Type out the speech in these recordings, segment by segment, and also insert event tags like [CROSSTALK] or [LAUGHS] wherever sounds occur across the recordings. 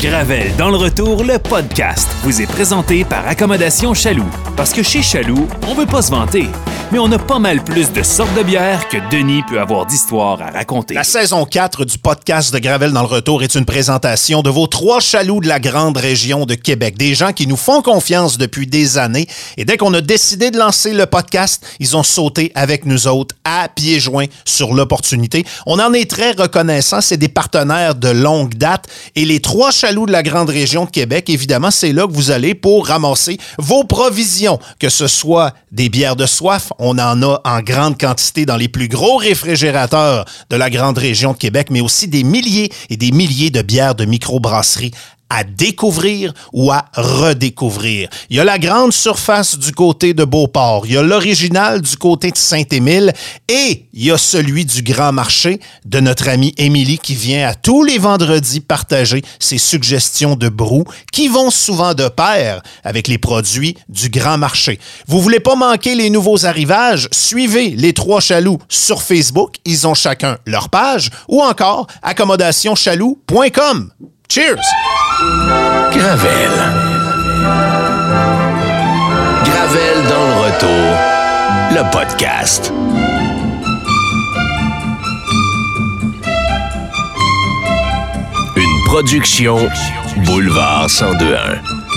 Gravel dans le retour, le podcast, vous est présenté par Accommodation Chaloux. Parce que chez Chaloux, on veut pas se vanter, mais on a pas mal plus de sortes de bières que Denis peut avoir d'histoires à raconter. La saison 4 du podcast de Gravel dans le retour est une présentation de vos trois chaloux de la grande région de Québec. Des gens qui nous font confiance depuis des années. Et dès qu'on a décidé de lancer le podcast, ils ont sauté avec nous autres à pieds joints sur l'opportunité. On en est très reconnaissant. C'est des partenaires de longue date. Et les trois chaloux de la grande région de Québec, évidemment, c'est là que vous allez pour ramasser vos provisions, que ce soit des bières de soif, on en a en grande quantité dans les plus gros réfrigérateurs de la grande région de Québec, mais aussi des milliers et des milliers de bières de microbrasserie à découvrir ou à redécouvrir. Il y a la grande surface du côté de Beauport, il y a l'original du côté de Saint-Émile et il y a celui du Grand Marché de notre amie Émilie qui vient à tous les vendredis partager ses suggestions de brou qui vont souvent de pair avec les produits du Grand Marché. Vous voulez pas manquer les nouveaux arrivages? Suivez les trois chaloux sur Facebook, ils ont chacun leur page ou encore accommodationchaloux.com. Cheers! Gravel. Gravel dans le retour. Le podcast. Une production Boulevard 1021.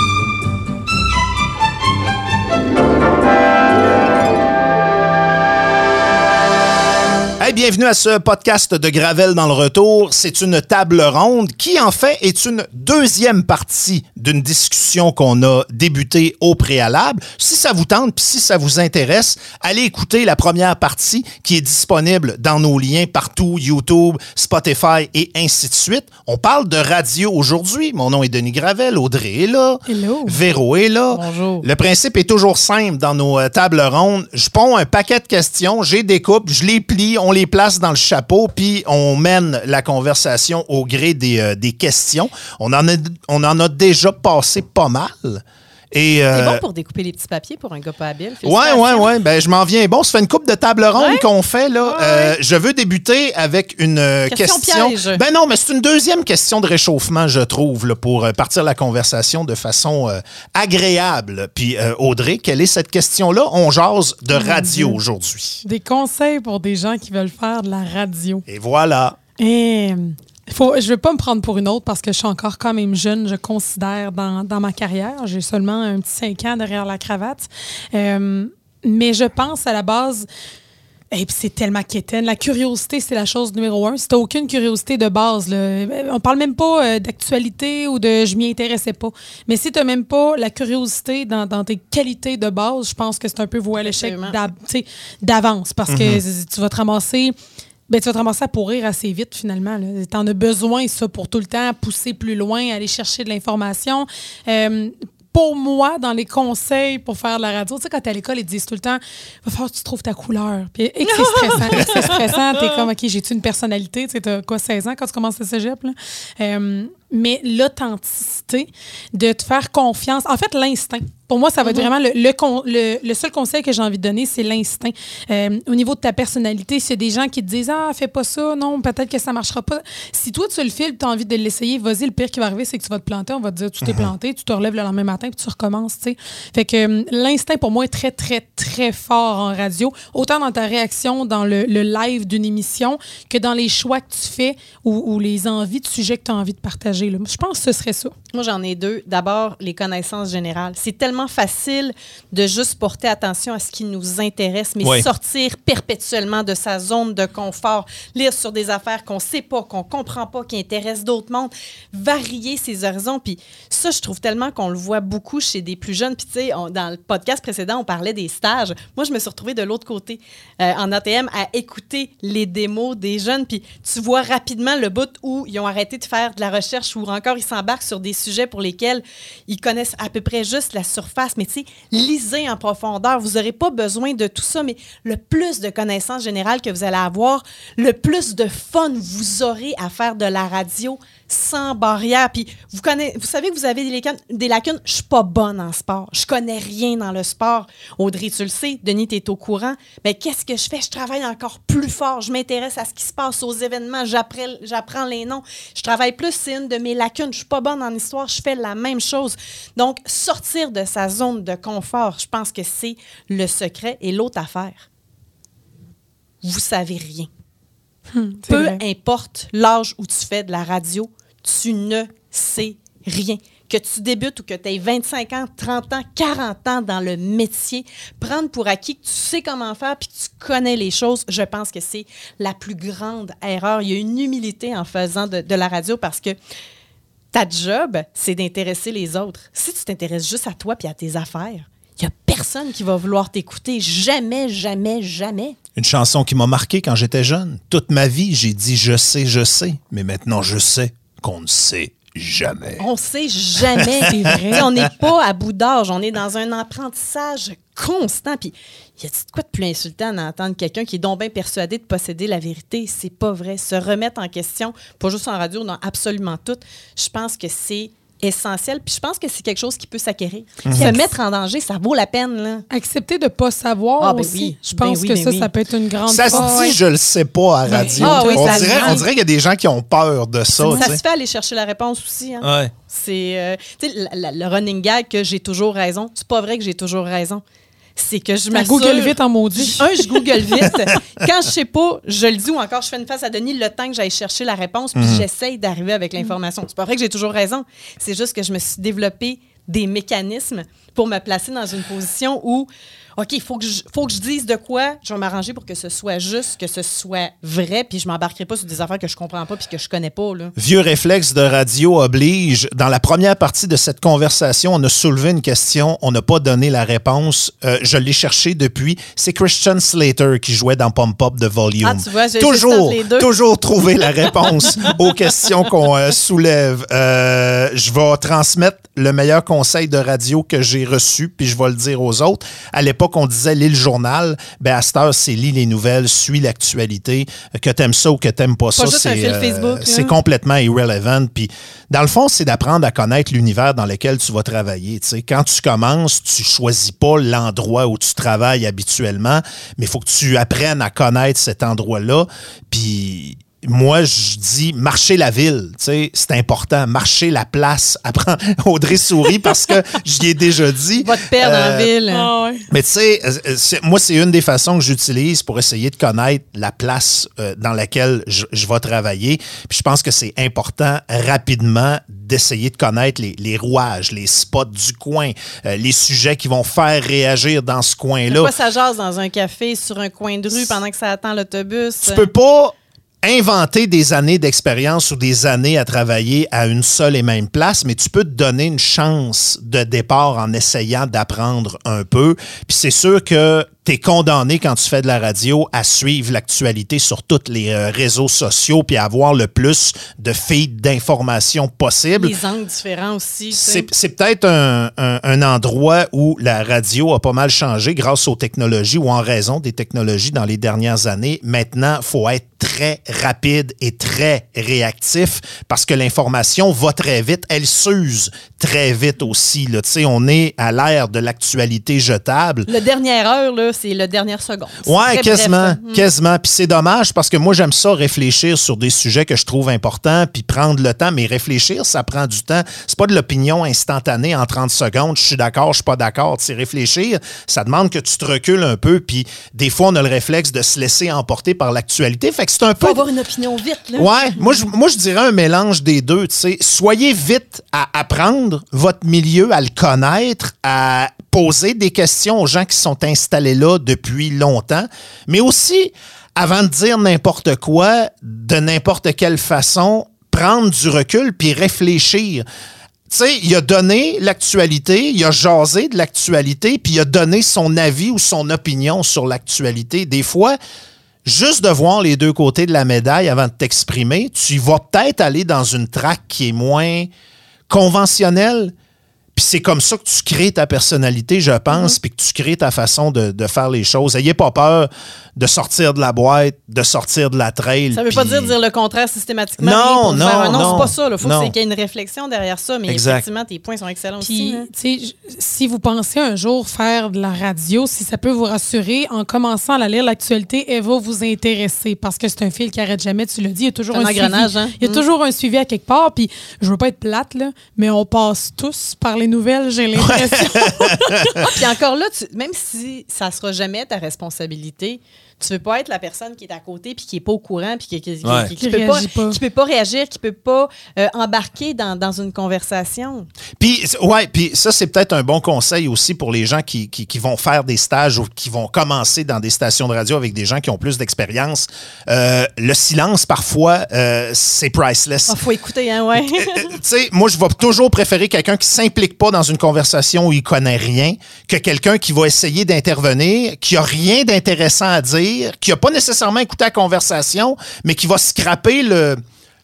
Hey, bienvenue à ce podcast de Gravel dans le retour. C'est une table ronde qui, en fait, est une deuxième partie d'une discussion qu'on a débutée au préalable. Si ça vous tente, puis si ça vous intéresse, allez écouter la première partie qui est disponible dans nos liens partout, YouTube, Spotify et ainsi de suite. On parle de radio aujourd'hui. Mon nom est Denis Gravel, Audrey est là, Hello. Véro est là. Bonjour. Le principe est toujours simple dans nos euh, tables rondes. Je ponds un paquet de questions, j'ai des coupes, je les plie, on les place dans le chapeau, puis on mène la conversation au gré des, euh, questions. On en, a, on en a déjà passé pas mal. Et, C'est euh, bon pour découper les petits papiers pour un gars pas habile. Ouais, ouais, ouais. Ben, je m'en viens. Bon, ça fait une coupe de table ronde Ouais. qu'on fait, là. Ouais, Euh, ouais. je veux débuter avec une euh, Question question. piège. Ben non, mais c'est une deuxième question de réchauffement, je trouve, là, pour euh, partir la conversation de façon euh, agréable. Puis, euh, Audrey, quelle est cette question-là? On jase de radio aujourd'hui. Des conseils pour des gens qui veulent faire de la radio. Et voilà. Et faut, je ne veux pas me prendre pour une autre parce que je suis encore quand même jeune, je considère, dans, dans ma carrière. J'ai seulement un petit 5 ans derrière la cravate. Euh, mais je pense à la base. Et puis c'est tellement quétaine. La curiosité, c'est la chose numéro un. Si t'as aucune curiosité de base, là, on parle même pas euh, d'actualité ou de je m'y intéressais pas. Mais si t'as même pas la curiosité dans, dans tes qualités de base, je pense que c'est un peu voué à l'échec d'avance parce que tu vas te ramasser. Ben, tu vas te ramasser à pourrir assez vite, finalement. Tu en as besoin, ça, pour tout le temps pousser plus loin, aller chercher de l'information. Euh, pour moi, dans les conseils pour faire de la radio, tu sais, quand t'es à l'école, ils te disent tout le temps, va falloir que tu trouves ta couleur. Puis, et que c'est [LAUGHS] stressant. et que c'est stressant. T'es comme, OK, j'ai-tu une personnalité? Tu sais, t'as quoi, 16 ans quand tu commences le cégep? Là? Euh, mais l'authenticité, de te faire confiance. En fait, l'instinct. Pour moi, ça va être vraiment le, le, con- le- le seul conseil que j'ai envie de donner, c'est l'instinct. Euh, au niveau de ta personnalité, s'il y a des gens qui te disent Ah, fais pas ça, non, peut-être que ça marchera pas. Si toi, tu le files, tu as envie de l'essayer, vas-y, le pire qui va arriver, c'est que tu vas te planter. On va te dire Tu t'es planté, tu te relèves le lendemain matin, puis tu recommences. tu sais. Fait que euh, l'instinct, pour moi, est très, très, très fort en radio. Autant dans ta réaction dans le, le live d'une émission que dans les choix que tu fais ou, ou les envies de sujets que tu as envie de partager. là. Je pense que ce serait ça. Moi, j'en ai deux. D'abord, les connaissances générales. C'est tellement facile de juste porter attention à ce qui nous intéresse, mais Ouais. sortir perpétuellement de sa zone de confort, lire sur des affaires qu'on sait pas, qu'on comprend pas, qui intéressent d'autres mondes, varier ses horizons. Puis ça, je trouve tellement qu'on le voit beaucoup chez des plus jeunes. Puis tu sais, dans le podcast précédent, on parlait des stages. Moi, je me suis retrouvée de l'autre côté euh, en ATM à écouter les démos des jeunes. Puis tu vois rapidement le bout où ils ont arrêté de faire de la recherche ou encore ils s'embarquent sur des sujets pour lesquels ils connaissent à peu près juste la surface. Mais tu lisez en profondeur. Vous n'aurez pas besoin de tout ça, mais le plus de connaissances générales que vous allez avoir, le plus de fun vous aurez à faire de la radio, sans barrière. Puis vous, connaissez, vous savez que vous avez des lacunes. Des lacunes. Je suis pas bonne en sport. Je connais rien dans le sport. Audrey, tu le sais. Denis, tu es au courant. Mais qu'est-ce que je fais? Je travaille encore plus fort. Je m'intéresse à ce qui se passe aux événements. J'apprends, les noms. Je travaille plus. C'est une de mes lacunes. Je suis pas bonne en histoire. Je fais la même chose. Donc, sortir de sa zone de confort, je pense que c'est le secret. Et l'autre affaire, vous savez rien. Peu vrai. importe l'âge où tu fais de la radio, tu ne sais rien. Que tu débutes ou que tu aies 25 ans, 30 ans, 40 ans dans le métier, prendre pour acquis que tu sais comment faire puis que tu connais les choses, je pense que c'est la plus grande erreur. Il y a une humilité en faisant de, de la radio parce que ta job, c'est d'intéresser les autres. Si tu t'intéresses juste à toi puis à tes affaires, il n'y a personne qui va vouloir t'écouter. Jamais, jamais, jamais. Une chanson qui m'a marqué quand j'étais jeune. Toute ma vie, j'ai dit je sais, je sais. Mais maintenant, je sais qu'on ne sait jamais. On sait jamais. C'est vrai. [LAUGHS] On n'est pas à bout d'âge. On est dans un apprentissage constant. Puis, y a-t-il quoi de plus insultant d'entendre quelqu'un qui est donc bien persuadé de posséder la vérité? C'est pas vrai. Se remettre en question, pas juste en radio, dans absolument tout, je pense que c'est essentiel. Puis je pense que c'est quelque chose qui peut s'acquérir. Mhm. Se mettre en danger, ça vaut la peine. Là. Accepter de ne pas savoir Ah, ben aussi. oui. Je Ben pense oui, que ben ça, oui. ça peut être une grande Ça se dit, je le sais pas à Ben, radio. ah oui, on, ça dirait, on dirait qu'il y a des gens qui ont peur de ça. ça se fait aller chercher la réponse aussi. Hein. Ouais. C'est euh, tu sais, la- la- le running gag que j'ai toujours raison. C'est pas vrai que j'ai toujours raison. C'est que je m'assure. Google vite en maudit. [LAUGHS] Un, je Google vite. [LAUGHS] Quand je sais pas, je le dis ou encore je fais une face à Denis le temps que j'aille chercher la réponse, puis j'essaye d'arriver avec l'information. C'est pas vrai que j'ai toujours raison. C'est juste que je me suis développé des mécanismes pour me placer dans une position où, OK, il faut, que je- faut que je dise de quoi, je vais m'arranger pour que ce soit juste, que ce soit vrai, puis je m'embarquerai pas sur des affaires que je comprends pas puis que je connais pas. Là. Vieux réflexe de radio oblige. Dans la première partie de cette conversation, on a soulevé une question, on n'a pas donné la réponse. Euh, je l'ai cherché depuis. C'est Christian Slater qui jouait dans Pump Up de Volume. Ah, tu vois, j'ai- toujours, les deux. toujours trouver la [LAUGHS] réponse aux questions qu'on euh, soulève. Euh, je vais transmettre le meilleur conseil de radio que j'ai reçu, puis je vais le dire aux autres. À l'époque, on disait lis le journal. Ben, à cette heure, c'est lis les nouvelles, suis l'actualité. Que t'aimes ça ou que t'aimes pas, ça, c'est fil euh, c'est complètement irrelevant. Puis, dans le fond, c'est d'apprendre à connaître l'univers dans lequel tu vas travailler. Quand tu commences, tu choisis pas l'endroit où tu travailles habituellement, mais il faut que tu apprennes à connaître cet endroit-là. Puis, moi, je dis marcher la ville, tu sais, c'est important. Marcher la place. [LAUGHS] Apprends Audrey sourit parce que j'y ai déjà dit. Va te perdre Euh, en ville. Ah ouais. mais tu sais, euh, c'est- moi, c'est une des façons que j'utilise pour essayer de connaître la place euh, dans laquelle je, je vais travailler. Puis je pense que c'est important rapidement d'essayer de connaître les, les rouages, les spots du coin, euh, les sujets qui vont faire réagir dans ce coin-là. Pourquoi ça jase dans un café, sur un coin de rue, pendant que ça attend l'autobus? Tu peux pas inventer des années d'expérience ou des années à travailler à une seule et même place, mais tu peux te donner une chance de départ en essayant d'apprendre un peu. Puis c'est sûr que tu es condamné quand tu fais de la radio à suivre l'actualité sur tous les euh, réseaux sociaux puis à avoir le plus de feeds d'informations possible. Les angles différents aussi. C'est c'est peut-être un, un- un endroit où la radio a pas mal changé grâce aux technologies ou en raison des technologies dans les dernières années. Maintenant, il faut être très rapide et très réactif parce que l'information va très vite. Elle s'use très vite aussi. là. Tu sais, on est à l'ère de l'actualité jetable. Le dernière heure, là, c'est le dernière seconde. Ouais, bref, quasiment. Mm. quasiment. Puis c'est dommage parce que moi j'aime ça réfléchir sur des sujets que je trouve importants, puis prendre le temps. Mais réfléchir, ça prend du temps. C'est pas de l'opinion instantanée en 30 secondes. Je suis d'accord, je suis pas d'accord. C'est réfléchir, ça demande que tu te recules un peu. Puis des fois, on a le réflexe de se laisser emporter par l'actualité. Fait que c'est un peu Faut avoir une opinion vite, là. Ouais, moi je, moi je dirais un mélange des deux. tu sais. Soyez vite à apprendre votre milieu, à le connaître, à poser des questions aux gens qui sont installés là depuis longtemps, mais aussi, avant de dire n'importe quoi, de n'importe quelle façon, prendre du recul puis réfléchir. Tu sais, il a donné l'actualité, il a jasé de l'actualité, puis il a donné son avis ou son opinion sur l'actualité. Des fois, juste de voir les deux côtés de la médaille avant de t'exprimer, tu vas peut-être aller dans une traque qui est moins conventionnelle, Puis c'est comme ça que tu crées ta personnalité, je pense, puis que tu crées ta façon de, de faire les choses. Ayez pas peur de sortir de la boîte, de sortir de la trail. Ça veut pas dire dire le contraire systématiquement. Non, pour non, faire un non, non, c'est pas ça. Il faut non. qu'il y ait une réflexion derrière ça. Mais Exact. effectivement, tes points sont excellents aussi. Hein. si vous pensez un jour faire de la radio, si ça peut vous rassurer, en commençant à la lire l'actualité, elle va vous intéresser parce que c'est un fil qui arrête jamais. Tu l'as dit, il y a toujours un un, engrenage, suivi. hein? Il y a Mm. toujours un suivi à quelque part. Puis, je veux pas être plate là, mais on passe tous par les nouvelles. J'ai l'impression. Ah, [LAUGHS] puis encore là, tu- même si ça sera jamais ta responsabilité, tu veux pas être la personne qui est à côté puis qui est pas au courant puis qui, qui, qui- Ouais. qui- Qui qui peut pas, réagit pas. qui peut pas réagir, qui peut pas euh, embarquer dans, dans une conversation. Puis, ouais, puis ça, c'est peut-être un bon conseil aussi pour les gens qui, qui, qui vont faire des stages ou qui vont commencer dans des stations de radio avec des gens qui ont plus d'expérience. Euh, le silence, parfois, euh, c'est priceless. Il faut écouter, hein, ouais. [LAUGHS] Tu sais, moi, je vais toujours préférer quelqu'un qui s'implique pas dans une conversation où il connaît rien que quelqu'un qui va essayer d'intervenir, qui a rien d'intéressant à dire, qui a pas nécessairement écouté la conversation, mais qui va scraper le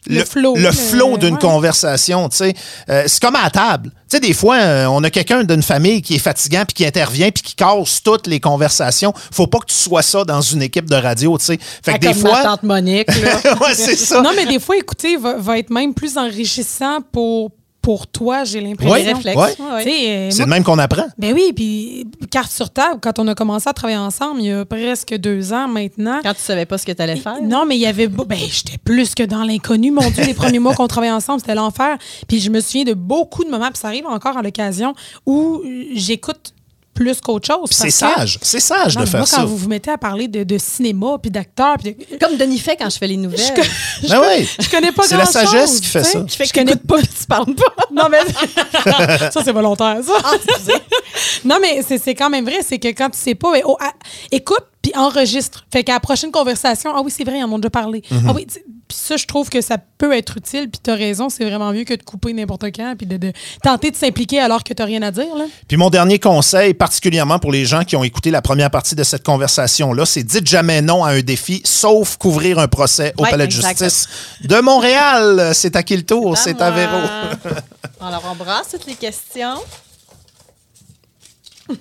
Le flow, le flow d'une ouais. conversation, tu sais. Euh, c'est comme à la table. Tu sais, des fois, euh, on a quelqu'un d'une famille qui est fatigant puis qui intervient puis qui casse toutes les conversations. Faut pas que tu sois ça dans une équipe de radio, tu sais. Fait que Ah, des comme ma fois... tante Monique, là. [LAUGHS] ouais, c'est ça. non, mais des fois, écouter va, va être même plus enrichissant pour, pour toi, j'ai l'impression. Les réflexes. sais, euh, C'est de même qu'on apprend. Ben oui, puis carte sur table, quand on a commencé à travailler ensemble, il y a presque deux ans maintenant. Quand tu savais pas ce que tu allais faire. Non, mais il y avait. Ben, j'étais plus que dans l'inconnu. Mon Dieu, les premiers mois qu'on travaillait ensemble, c'était l'enfer. Puis je me souviens de beaucoup de moments, puis ça arrive encore à l'occasion, où j'écoute plus qu'autre chose. C'est sage. C'est sage Non, de faire moi, ça. quand vous vous mettez à parler de, de cinéma, puis d'acteurs, puis de- Comme Denis fait quand je fais les nouvelles. Je, Ben [LAUGHS] oui. je connais pas C'est la grand-chose, sagesse qui fait ça. Je fais Je connais pas, tu parles pas. [LAUGHS] Non, mais. [LAUGHS] ça, c'est volontaire, ça. Ah. Non, mais c'est c'est quand même vrai. C'est que quand tu sais pas, ben, oh, écoute puis enregistre. Fait qu'à la prochaine conversation, ah oui, c'est vrai, ils en ont déjà parlé. Mhm. Ah oui, puis ça, je trouve que ça peut être utile. Puis tu as raison, c'est vraiment mieux que de couper n'importe quand puis de, de tenter de s'impliquer alors que tu rien à dire. Là. Puis mon dernier conseil, particulièrement pour les gens qui ont écouté la première partie de cette conversation-là, c'est dites jamais non à un défi, sauf couvrir un procès au Ouais, Palais de justice de Montréal. C'est à qui le tour? C'est à moi. Véro. [LAUGHS] Alors, on brasse toutes les questions. [LAUGHS]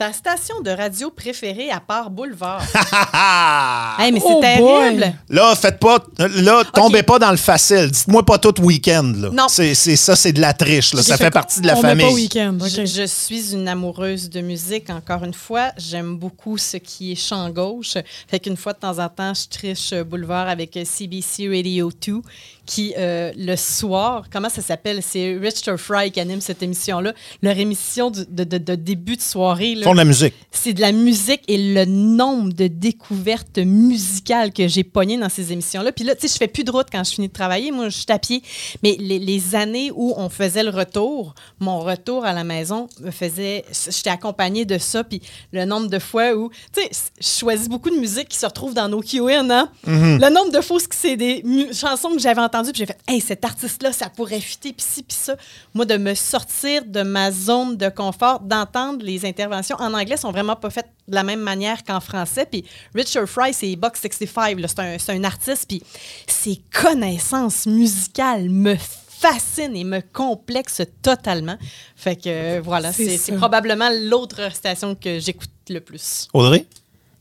Ta station de radio préférée à part Boulevard? [LAUGHS] hey, mais c'est Oh terrible! boy. Là, faites pas. Là, tombez pas dans le facile. Dites-moi pas tout week-end. là. Non. C'est, c'est- ça, c'est de la triche. là. Ça fait partie de la on met famille. pas week-end. Je, je suis une amoureuse de musique, encore une fois. J'aime beaucoup ce qui est chant gauche. Fait qu'une fois de temps en temps, je triche euh, Boulevard avec euh, CBC Radio 2, qui, euh, le soir, comment ça s'appelle? C'est Richard Fry qui anime cette émission-là. Leur émission du- de, de- de début de soirée. là, font de la musique. c'est de la musique et le nombre de découvertes musicales que j'ai pognées dans ces émissions-là. Puis là, tu sais, je fais plus de route quand je finis de travailler. Moi, je suis à pied. Mais les, les années où on faisait le retour, mon retour à la maison me faisait... J'étais accompagnée de ça. Puis le nombre de fois où... Tu sais, je choisis beaucoup de musique qui se retrouve dans nos Q&A, hein? Le nombre de fois où c'est des chansons que j'avais entendues, puis j'ai fait « Hey, cet artiste-là, ça pourrait fitter, puis ci, puis ça. » Moi, de me sortir de ma zone de confort, d'entendre les interventions en anglais sont vraiment pas faites de la même manière qu'en français. Puis Richard Fry, c'est Box 65, là, c'est un, c'est un artiste, puis ses connaissances musicales me fascinent et me complexent totalement. Fait que euh, voilà, c'est probablement l'autre station que j'écoute le plus. Audrey?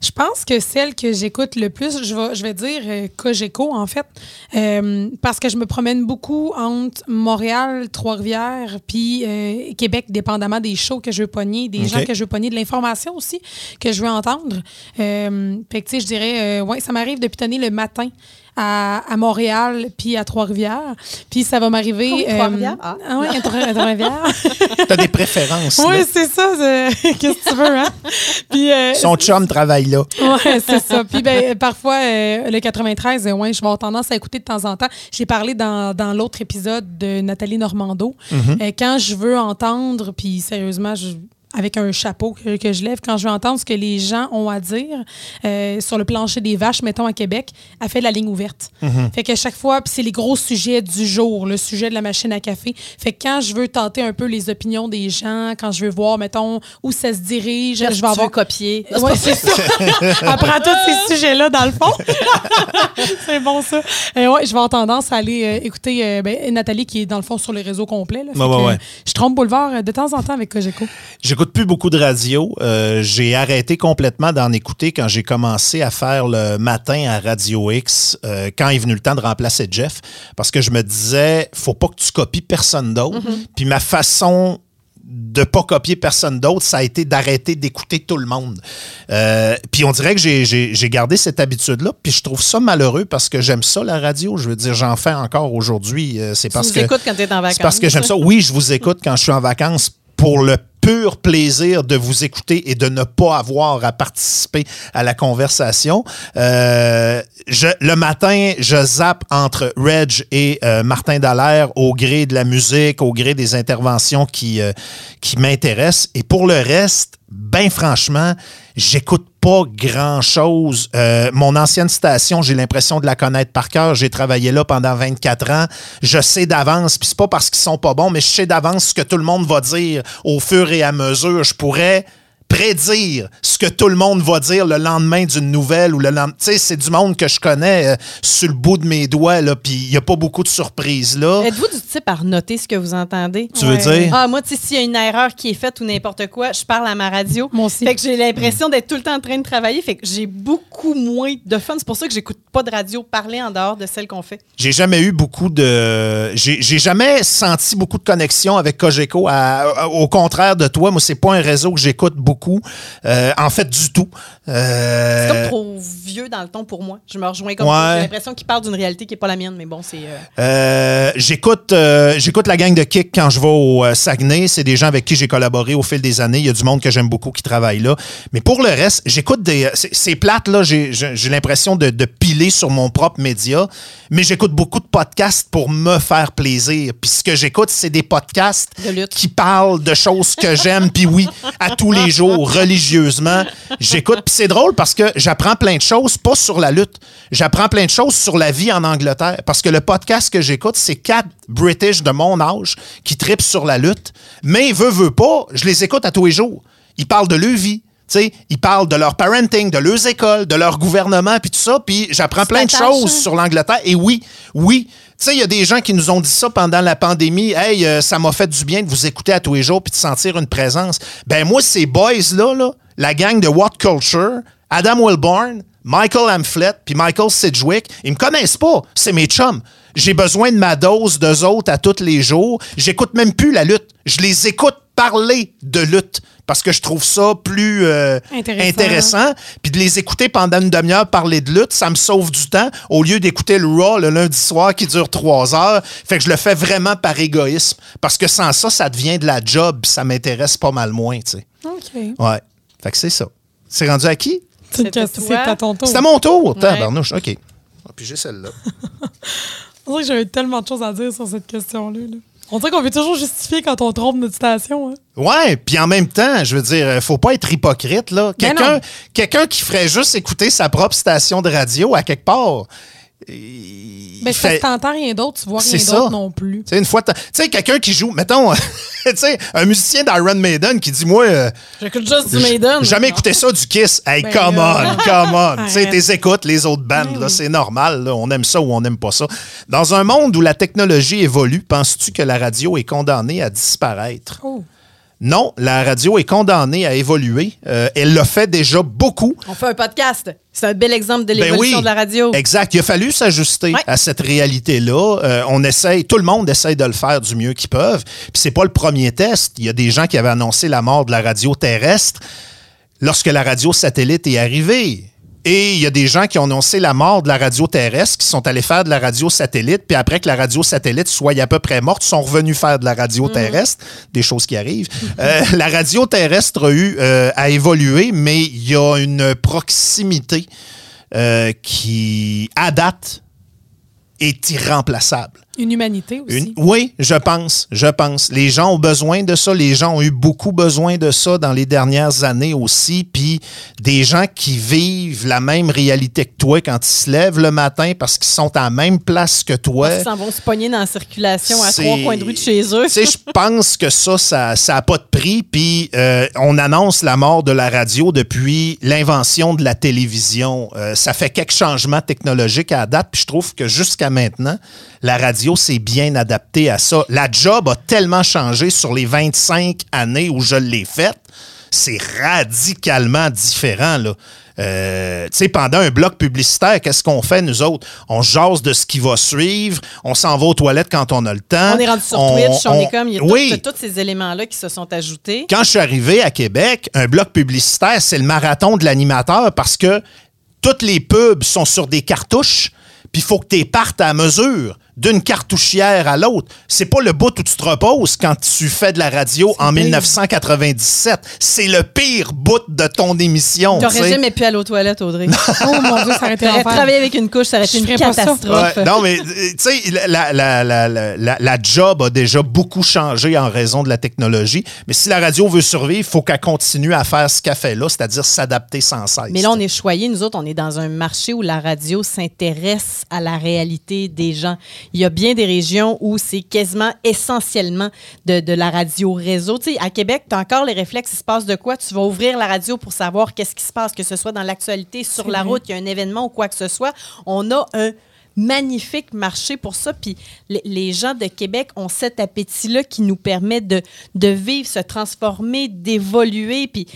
Je pense que celle que j'écoute le plus, je vais, je vais dire euh, Cogeco, en fait, Euh, parce que je me promène beaucoup entre Montréal, Trois-Rivières, puis euh, Québec, dépendamment des shows que je veux pogner, des gens que je veux pogner, de l'information aussi que je veux entendre. Euh, fait que, tu sais, je dirais, ouais, ça m'arrive de pitonner le matin à, à Montréal, puis à Trois-Rivières. Puis ça va m'arriver... Oh, euh, Trois-Rivières? Ah. oui, à Trois- à Trois-Rivières. [LAUGHS] T'as des préférences. oui, c'est ça. [LAUGHS] Qu'est-ce que tu veux, hein? Puis, euh, Son chum travaille là. Ouais, c'est ça. Puis ben, parfois, euh, le 93, euh, ouais, je vais avoir tendance à écouter de temps en temps. J'ai parlé dans, dans l'autre épisode de Nathalie Normando. Euh, quand je veux entendre, puis sérieusement, je, avec un chapeau que, que je lève quand je veux entendre ce que les gens ont à dire euh, sur le plancher des vaches, mettons à Québec, elle fait la ligne ouverte. Fait que chaque fois, puis c'est les gros sujets du jour, le sujet de la machine à café. Fait que quand je veux tenter un peu les opinions des gens, quand je veux voir, mettons, où ça se dirige, je vais avoir copier. Oui, c'est ça. [LAUGHS] Après tous ces sujets-là, dans le fond. [LAUGHS] c'est bon, ça. Euh, ouais, je vais avoir tendance à aller euh, écouter euh, ben, Nathalie, qui est dans le fond sur les réseaux complets. là. Fait Ouais, ouais, que, ouais. Je trompe Boulevard de temps en temps avec Cogeco. J'écoute plus beaucoup de radio. Euh, j'ai arrêté complètement d'en écouter quand j'ai commencé à faire le matin à Radio X, euh, quand est venu le temps de remplacer Jeff, parce que je me disais, faut pas que tu copies personne d'autre. Puis ma façon de pas copier personne d'autre, ça a été d'arrêter d'écouter tout le monde. Euh, puis on dirait que j'ai- gardé cette habitude-là, puis je trouve ça malheureux parce que j'aime ça, la radio. Je veux dire, j'en fais encore aujourd'hui. C'est parce que... écoutes quand tu es en vacances. C'est parce que j'aime ça. Oui, je vous écoute quand je suis en vacances pour le pur plaisir de vous écouter et de ne pas avoir à participer à la conversation. Euh, le matin, je zappe entre Reg et euh, Martin Dallaire au gré de la musique, au gré des interventions qui, euh, qui m'intéressent. Et pour le reste, ben franchement, j'écoute pas grand-chose. Euh, mon ancienne station, j'ai l'impression de la connaître par cœur. J'ai travaillé là pendant 24 ans. Je sais d'avance, puis c'est pas parce qu'ils sont pas bons, mais je sais d'avance ce que tout le monde va dire au fur et à mesure. Je pourrais prédire ce que tout le monde va dire le lendemain d'une nouvelle ou le lendemain. Tu sais, c'est du monde que je connais euh, sur le bout de mes doigts, là, puis il n'y a pas beaucoup de surprises là. Êtes-vous du type à noter ce que vous entendez? Tu veux dire? Ah, moi, tu sais, s'il y a une erreur qui est faite ou n'importe quoi, je parle à ma radio. Moi aussi. Fait que j'ai l'impression d'être tout le temps en train de travailler. Fait que j'ai beaucoup moins de fun. C'est pour ça que j'écoute pas de radio parler en dehors de celle qu'on fait. J'ai jamais eu beaucoup de. J'ai j'ai jamais senti beaucoup de connexion avec Cogeco. À- au contraire de toi, moi, c'est pas un réseau que j'écoute beaucoup. Euh, en fait, du tout. Euh, C'est comme trop vieux dans le ton pour moi. Je me rejoins comme Ouais. ça. J'ai l'impression qu'il parle d'une réalité qui est pas la mienne, mais bon, c'est. euh, Euh, j'écoute euh, j'écoute la gang de Kick quand je vais au euh, Saguenay. C'est des gens avec qui j'ai collaboré au fil des années. Il y a du monde que j'aime beaucoup qui travaille là. Mais pour le reste, j'écoute des. C'est plate, là. J'ai j'ai- l'impression de, de piler sur mon propre média. Mais j'écoute beaucoup de podcasts pour me faire plaisir. Puis ce que j'écoute, c'est des podcasts De qui parlent de choses que j'aime. Puis oui, à tous les jours, religieusement, j'écoute. C'est drôle parce que j'apprends plein de choses, pas sur la lutte. J'apprends plein de choses sur la vie en Angleterre. Parce que le podcast que j'écoute, c'est quatre British de mon âge qui tripent sur la lutte. Mais veut, veut pas, je les écoute à tous les jours. Ils parlent de leur vie. Tu sais, ils parlent de leur parenting, de leurs écoles, de leur gouvernement, puis tout ça. Puis j'apprends plein de choses hein? sur l'Angleterre. Et oui, oui. Tu sais, il y a des gens qui nous ont dit ça pendant la pandémie. Hey, euh, ça m'a fait du bien de vous écouter à tous les jours puis de sentir une présence. Ben moi, ces boys-là, là, la gang de What Culture, Adam Wilborn, Michael Amflett puis Michael Sidgwick, ils me connaissent pas. C'est mes chums. J'ai besoin de ma dose d'eux autres à tous les jours. J'écoute même plus la lutte. Je les écoute parler de lutte parce que je trouve ça plus euh, Intéressant. intéressant. Puis de les écouter pendant une demi-heure parler de lutte, ça me sauve du temps au lieu d'écouter le Raw le lundi soir qui dure trois heures. Fait que je le fais vraiment par égoïsme parce que sans ça, ça devient de la job ça m'intéresse pas mal moins, tu sais. OK. Ouais. Fait que c'est ça. C'est rendu à qui? C'était question- toi. c'est à ton tour. C'est à mon tour. Tabarnouche. OK. Ah, puis j'ai celle-là. [LAUGHS] On dirait que j'avais tellement de choses à dire sur cette question-là. là. On dirait qu'on veut toujours justifier quand on trompe notre station. hein. Ouais, puis en même temps, je veux dire, euh, faut pas être hypocrite, là. Ben quelqu'un qui ferait juste écouter sa propre station de radio à quelque part. Il Ben, fait- que t'entends rien d'autre, tu vois rien d'autre non plus. Tu sais, une fois, tu sais, quelqu'un qui joue, mettons, [LAUGHS] tu sais, un musicien d'Iron Maiden qui dit, moi, euh, J'écoute juste du Maiden. J'ai jamais écouté ça du Kiss. Hey, Ben come on, come on. [LAUGHS] tu sais, t'es écoutes les autres bandes, Ben là, oui. c'est normal. là. On aime ça ou on n'aime pas ça. Dans un monde où la technologie évolue, penses-tu que la radio est condamnée à disparaître? Oh. Non, la radio est condamnée à évoluer. Euh, elle l'a fait déjà beaucoup. On fait un podcast. C'est un bel exemple de Ben l'évolution oui. de la radio. Exact. Il a fallu s'ajuster Ouais. à cette réalité-là. Euh, on essaye, tout le monde essaye de le faire du mieux qu'ils peuvent. Puis c'est pas le premier test. Il y a des gens qui avaient annoncé la mort de la radio terrestre lorsque la radio satellite est arrivée. Et il y a des gens qui ont annoncé la mort de la radio terrestre, qui sont allés faire de la radio satellite, puis après que la radio satellite soit à peu près morte, sont revenus faire de la radio terrestre, des choses qui arrivent. Euh, [LAUGHS] la radio terrestre a eu euh, à évoluer, mais il y a une proximité euh, qui, à date, est irremplaçable. Une humanité aussi. Une- oui, je pense, je pense. Les gens ont besoin de ça. Les gens ont eu beaucoup besoin de ça dans les dernières années aussi. Puis des gens qui vivent la même réalité que toi quand ils se lèvent le matin parce qu'ils sont à la même place que toi. Ils s'en vont se pogner dans la circulation à trois coins de rue de chez eux. Tu sais, je [LAUGHS] pense que ça, ça n'a pas de prix. Puis euh, on annonce la mort de la radio depuis l'invention de la télévision. Euh, ça fait quelques changements technologiques à la date. Puis je trouve que jusqu'à maintenant, la radio s'est bien adaptée à ça. La job a tellement changé sur les 25 années où je l'ai faite. C'est radicalement différent, là. Euh, tu sais, pendant un bloc publicitaire, qu'est-ce qu'on fait, nous autres? On jase de ce qui va suivre, on s'en va aux toilettes quand on a le temps. On est rendu sur Twitch, on, est comme, il y a oui. tous ces éléments-là qui se sont ajoutés. Quand je suis arrivé à Québec, un bloc publicitaire, c'est le marathon de l'animateur parce que toutes les pubs sont sur des cartouches, puis il faut que tu partes à mesure d'une cartouchière à l'autre. C'est pas le bout où tu te reposes quand tu fais de la radio en 1997. C'est le pire bout de ton émission. tu T'aurais jamais pu aller aux toilettes, Audrey. Oh mon Dieu, ça aurait été travaillé avec une couche, ça aurait été une catastrophe. Ouais, non, mais euh, tu sais, la, la, la, la, la- la job a déjà beaucoup changé en raison de la technologie. Mais si la radio veut survivre, il faut qu'elle continue à faire ce qu'elle fait là, c'est-à-dire s'adapter sans cesse. Mais là, on est choyés. Nous autres, on est dans un marché où la radio s'intéresse à la réalité des gens. Il y a bien des régions où c'est quasiment essentiellement de, de la radio réseau. Tu sais, à Québec, tu as encore les réflexes, il se passe de quoi? Tu vas ouvrir la radio pour savoir qu'est-ce qui se passe, que ce soit dans l'actualité, sur la vrai. route, il y a un événement ou quoi que ce soit. On a un magnifique marché pour ça. Puis les, les gens de Québec ont cet appétit-là qui nous permet de, de vivre, se transformer, d'évoluer. Puis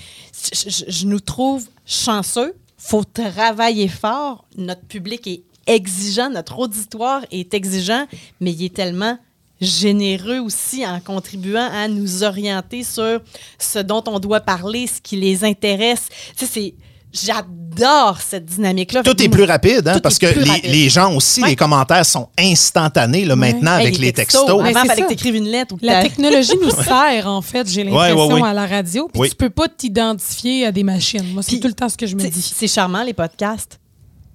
je, je- je nous trouve chanceux. faut travailler fort. Notre public est exigeant, notre auditoire est exigeant, mais il est tellement généreux aussi en contribuant à nous orienter sur ce dont on doit parler, ce qui les intéresse. Tu sais, c'est... J'adore cette dynamique-là. Tout est plus rapide, hein, parce que les, rapide. les gens aussi, Ouais. les commentaires sont instantanés là, maintenant avec les textos. Mais Avant, il c'est fallait ça. que tu écrives une lettre. Ou que La technologie nous [LAUGHS] sert, en fait, j'ai Ouais, l'impression, ouais, à la radio. Puis Oui. tu peux pas t'identifier à des machines. Moi, c'est tout le temps ce que je me dis. C'est charmant, les podcasts.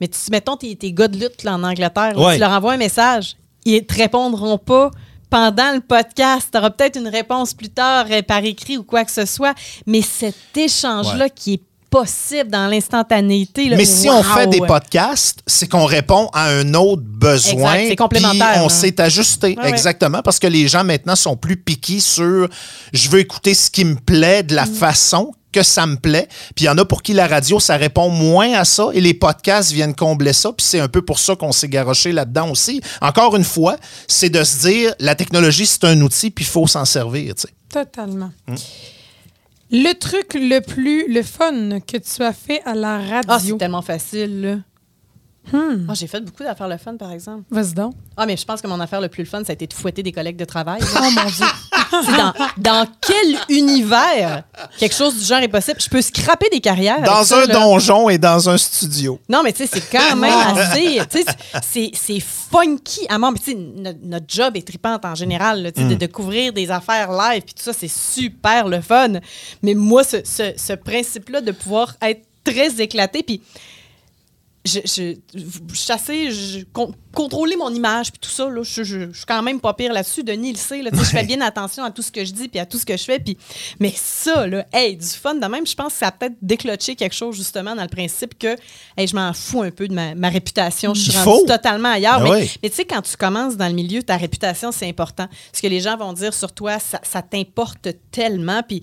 Mais tu, mettons tes, tes gars de lutte là, en Angleterre, là, Ouais. tu leur envoies un message, ils te répondront pas pendant le podcast. Tu auras peut-être une réponse plus tard euh, par écrit ou quoi que ce soit. Mais cet échange-là qui est possible dans l'instantanéité. Mais si on fait des podcasts, c'est qu'on répond à un autre besoin. Exact, c'est complémentaire, puis On là. s'est ajusté, Ouais, ouais. exactement, parce que les gens maintenant sont plus piqués sur je veux écouter ce qui me plaît de la Mm. façon que ça me plaît. Puis il y en a pour qui la radio, ça répond moins à ça et les podcasts viennent combler ça. Puis c'est un peu pour ça qu'on s'est garoché là-dedans aussi. Encore une fois, c'est de se dire la technologie, c'est un outil, puis il faut s'en servir. tu sais. Totalement. Hmm. Le truc le plus le fun que tu as fait à la Ah, radio. c'est tellement facile, là. Hmm. Ah, j'ai fait beaucoup d'affaires le fun, par exemple. Vas-y donc. Ah, mais je pense que mon affaire le plus le fun, ça a été de fouetter des collègues de travail. Oh mon Dieu. [LAUGHS] Dans, dans quel univers quelque chose du genre est possible? Je peux scraper des carrières. Dans ça, un là. donjon et dans un studio. Non, mais tu sais, c'est quand même [LAUGHS] assez. Tu sais, c'est- c'est funky à mort. Notre, notre job est tripante en général, là, tu sais, de, de couvrir des affaires live, puis tout ça, c'est super le fun. Mais moi, ce, ce- ce principe-là de pouvoir être très éclaté, puis je, je, chasser, je, con- contrôler mon image, puis tout ça, là, je, suis quand même pas pire là-dessus. Denis le sait, là, je fais bien attention à tout ce que je dis, puis à tout ce que je fais. Puis, mais ça, là, hey, du fun de même, je pense que ça a peut-être déclenché quelque chose, justement, dans le principe que hey, je m'en fous un peu de ma, ma réputation. Je suis rendue totalement ailleurs. Ah mais ouais. mais tu sais, quand tu commences dans le milieu, ta réputation, c'est important. Ce que les gens vont dire sur toi, ça, ça t'importe tellement, puis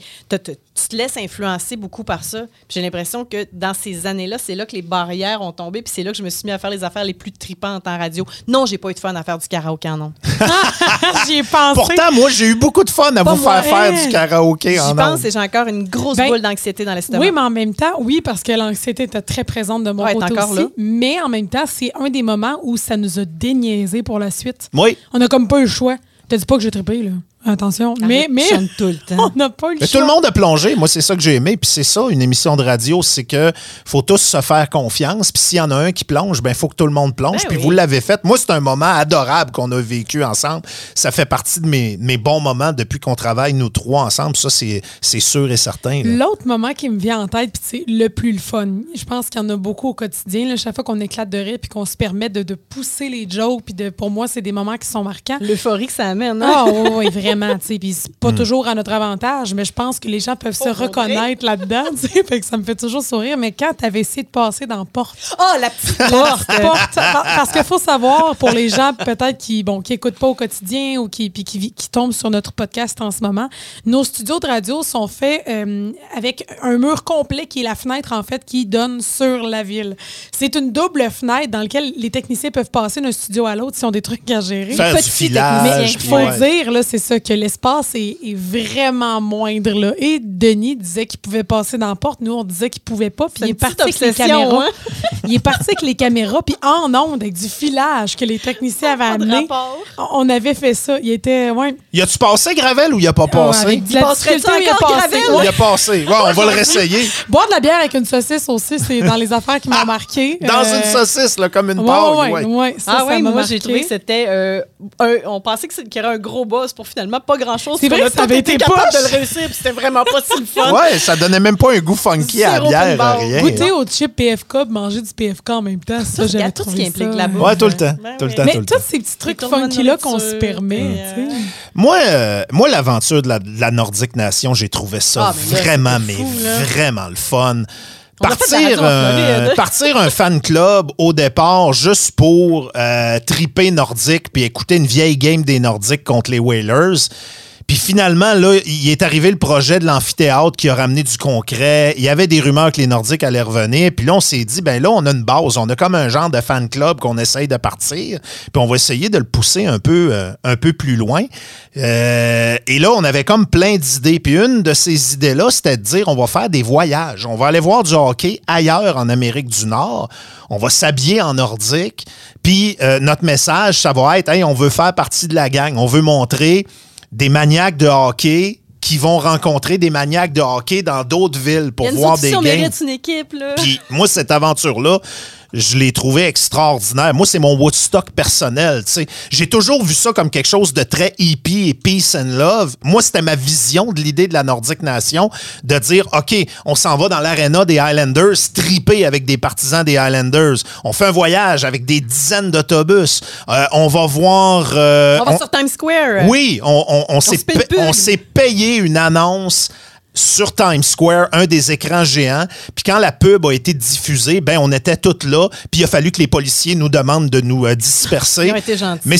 tu te laisses influencer beaucoup par ça. J'ai l'impression que dans ces années-là, c'est là que les barrières ont tombé, puis c'est là que je me suis mis à faire les affaires les plus tripantes en radio. Non, j'ai pas eu de fun à faire du karaoké en ondes. [LAUGHS] [LAUGHS] J'y ai pensé. Pourtant, moi, j'ai eu beaucoup de fun à Pas vous moi. faire faire du karaoké J'y en pense ondes. et j'ai encore une grosse Ben, boule d'anxiété dans l'estomac. Oui, mais en même temps, oui, parce que l'anxiété était très présente de mon Ouais, côté aussi. là. Mais en même temps, c'est un des moments où ça nous a déniaisé pour la suite. Oui. On n'a comme pas eu le choix. T'as dit pas que j'ai trippé, là. Attention. Mais, tout le temps. [LAUGHS] on n'a pas eu le Mais choix. tout le monde a plongé. Moi, c'est ça que j'ai aimé. Puis c'est ça, une émission de radio, c'est que faut tous se faire confiance. Puis s'il y en a un qui plonge, ben il faut que tout le monde plonge. Ben puis oui. vous l'avez fait. Moi, c'est un moment adorable qu'on a vécu ensemble. Ça fait partie de mes, mes bons moments depuis qu'on travaille, nous trois ensemble. Ça, c'est c'est sûr et certain. L'autre moment qui me vient en tête, puis c'est le plus le fun. Je pense qu'il y en a beaucoup au quotidien. là, chaque fois qu'on éclate de rire puis qu'on se permet de, de pousser les jokes, puis de, pour moi, c'est des moments qui sont marquants. L'euphorie que ça amène. hein? Ah oui, oui, [LAUGHS] vraiment. tu sais, Puis c'est pas toujours à notre avantage, mais je pense que les gens peuvent se reconnaître là-dedans. tu sais, [LAUGHS] fait que ça me fait toujours sourire. Mais quand tu avais essayé de passer dans Porte, Ah, la petite [LAUGHS] Porte, par- parce qu'il faut savoir, pour les gens peut-être qui bon qui écoutent pas au quotidien ou qui, puis qui, qui tombent sur notre podcast en ce moment, nos studios de radio sont faits euh, avec un mur complet qui est la fenêtre, en fait, qui donne sur la ville. C'est une double fenêtre dans laquelle les techniciens peuvent passer d'un studio à l'autre s'ils ont des trucs à gérer. Faire du filage. Mais il puis faut ouais. dire, là, c'est ça, que l'espace est, est vraiment moindre. Là. Et Denis disait qu'il pouvait passer dans la porte. Nous, on disait qu'il pouvait pas. Puis il est parti avec les caméras. hein? [LAUGHS] il est parti avec les caméras, puis en onde, avec du filage que les techniciens avaient amené. On avait fait ça. Il était, ouais. Y a-tu passé Gravel ou y a pas passé? avec de Il il a passé. Gravel? Ouais. Il a passé. Ouais, on va le réessayer. [LAUGHS] Boire de la bière avec une saucisse aussi, c'est dans les affaires qui m'ont marqué. Dans Euh, une saucisse, là, comme une Ouais, ouais, ouais. ouais, ça, Ah oui, moi j'ai trouvé que c'était euh, un- on pensait qu'il y aurait un gros boss pour finalement pas grand chose. C'est vrai que ça avait été capable poche. de le réussir, puis c'était vraiment pas si le fun. Ouais, ça donnait même pas un goût funky à la bière, bar. rien. Goûter au chip PFK, manger du PFK en même temps, ça, j'avais tout ce trouvé qui implique la bouffe. Ouais, tout le temps. Ben tout le temps, Mais tout le tous ces petits trucs funky-là qu'on se permet, puis, tu sais. euh, Moi, euh, moi l'aventure de la, Nordique Nation, j'ai trouvé ça Ah, vraiment, mais vraiment le fun. Euh, [LAUGHS] partir un fan club au départ juste pour euh, triper nordique puis écouter une vieille game des Nordiques contre les Whalers. Puis finalement, là, il est arrivé le projet de l'amphithéâtre qui a ramené du concret. Il y avait des rumeurs que les Nordiques allaient revenir. Puis là, on s'est dit, ben là, on a une base. On a comme un genre de fan club qu'on essaye de partir. Puis on va essayer de le pousser un peu, euh, un peu plus loin. Euh, et là, on avait comme plein d'idées. Puis une de ces idées-là, c'était de dire, on va faire des voyages. On va aller voir du hockey ailleurs en Amérique du Nord. On va s'habiller en nordique. Puis euh, notre message, ça va être, hey, on veut faire partie de la gang. On veut montrer des maniaques de hockey qui vont rencontrer des maniaques de hockey dans d'autres villes pour voir des games. mérite une équipe, là. Puis moi, cette aventure-là, je l'ai trouvée extraordinaire. Moi, c'est mon Woodstock personnel. tu sais. J'ai toujours vu ça comme quelque chose de très hippie et peace and love. Moi, c'était ma vision de l'idée de la Nordique Nation, de dire, OK, on s'en va dans l'aréna des Highlanders, triper avec des partisans des Highlanders. On fait un voyage avec des dizaines d'autobus. Euh, on va voir... euh, on va on- sur Times Square. oui, on, on- s'est pa- on s'est payé une annonce sur Times Square, un des écrans géants. Puis quand la pub a été diffusée, ben on était toutes là. Puis il a fallu que les policiers nous demandent de nous euh, disperser. Ils ont été gentils. Mais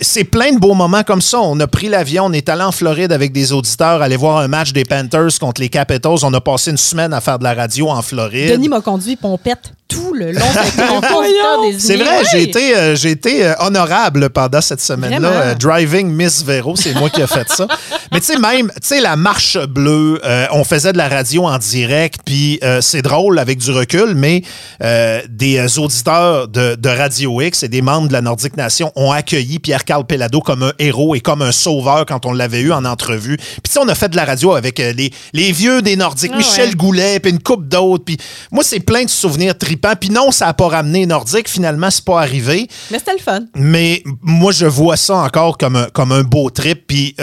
c'est plein de beaux moments comme ça. On a pris l'avion, on est allé en Floride avec des auditeurs, aller voir un match des Panthers contre les Capitals. On a passé une semaine à faire de la radio en Floride. Denis m'a conduit, pète tout le long. [LAUGHS] C'est vrai, Ouais. j'ai été, euh, j'ai été euh, honorable pendant cette semaine-là. Euh, driving Miss Vero, c'est moi qui ai fait ça. Mais tu sais, même, tu sais, la marche bleue, euh, on faisait de la radio en direct, puis euh, c'est drôle avec du recul, mais euh, des auditeurs de, de Radio X et des membres de la Nordique Nation ont accueilli Pierre-Carl Pellado comme un héros et comme un sauveur quand on l'avait eu en entrevue. Puis on a fait de la radio avec les, les vieux des Nordiques, Ah Michel ouais. Goulet, puis une coupe d'autres. Puis moi, c'est plein de souvenirs tripants. Puis non, ça n'a pas ramené Nordique. Finalement, c'est pas arrivé. Mais c'était le fun. Mais moi, je vois ça encore comme un, comme un beau trip. Puis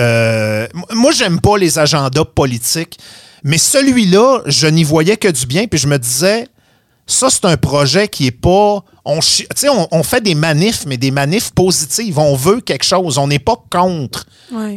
moi, j'aime pas les agendas politiques. Mais celui-là, je n'y voyais que du bien. Puis je me disais, ça, c'est un projet qui est pas. On, fait des manifs, mais des manifs positives. On veut quelque chose. On n'est pas contre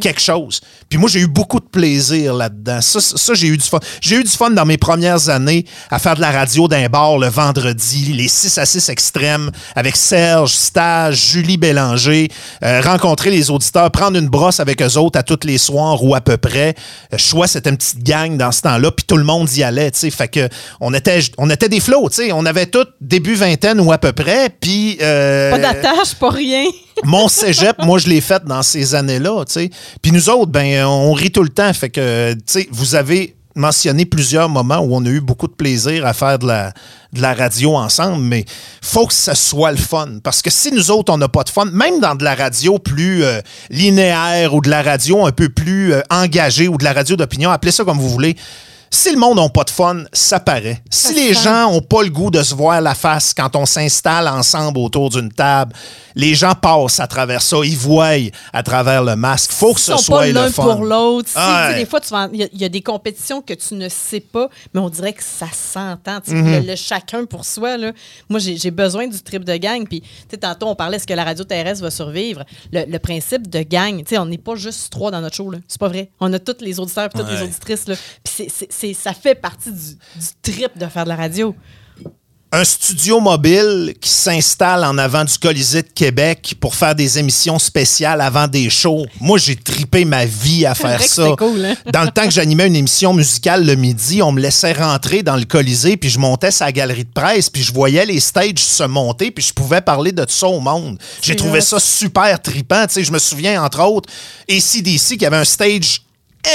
quelque chose. Puis moi, j'ai eu beaucoup de plaisir là-dedans. Ça, ça, j'ai eu du fun. J'ai eu du fun dans mes premières années à faire de la radio d'un bar le vendredi, les 6 à 6 extrêmes, avec Serge, Stage, Julie Bélanger, euh, rencontrer les auditeurs, prendre une brosse avec eux autres à tous les soirs ou à peu près. Euh, choix, c'était une petite gang dans ce temps-là, puis tout le monde y allait, tu sais. Fait que on était, on était des flots, tu sais. On avait tout début vingtaine ou à peu près, puis... euh, Pas d'attache, pas rien. [LAUGHS] mon cégep, moi, je l'ai fait dans ces années-là, tu sais. Puis nous autres, ben, on rit tout le temps. Fait que, tu sais, vous avez mentionner plusieurs moments où on a eu beaucoup de plaisir à faire de la, de la radio ensemble, mais faut que ça soit le fun. Parce que si nous autres, on n'a pas de fun, même dans de la radio plus euh, linéaire ou de la radio un peu plus euh, engagée ou de la radio d'opinion, appelez ça comme vous voulez, si le monde n'a pas de fun, ça paraît. Si Ça les gens n'ont pas le goût de se voir la face quand on s'installe ensemble autour d'une table, les gens passent à travers ça, ils voient à travers le masque. faut que Ils ce sont soit pas le l'un fun. pour l'autre. Tu sais, Des fois, il y, a- il y a des compétitions que tu ne sais pas, mais on dirait que ça s'entend. tu sais, Mhm. le, le chacun pour soi. Là. Moi, j'ai besoin du trip de gang. Puis, tu sais, tantôt, on parlait est-ce que la radio terrestre va survivre. Le, le principe de gang, tu sais, on n'est pas juste trois dans notre show. C'est pas vrai. On a tous les auditeurs et toutes les auditrices. là. Puis, c'est- c'est- ça fait partie du, du trip de faire de la radio. un studio mobile qui s'installe en avant du Colisée de Québec pour faire des émissions spéciales avant des shows. Moi, j'ai tripé ma vie à faire ça. cool, hein? Dans le temps que j'animais une émission musicale le midi, on me laissait rentrer dans le Colisée, puis je montais sa galerie de presse, puis je voyais les stages se monter, puis je pouvais parler de ça au monde. J'ai trouvé ça super sais, je me souviens, entre autres, ACDC qui avait un stage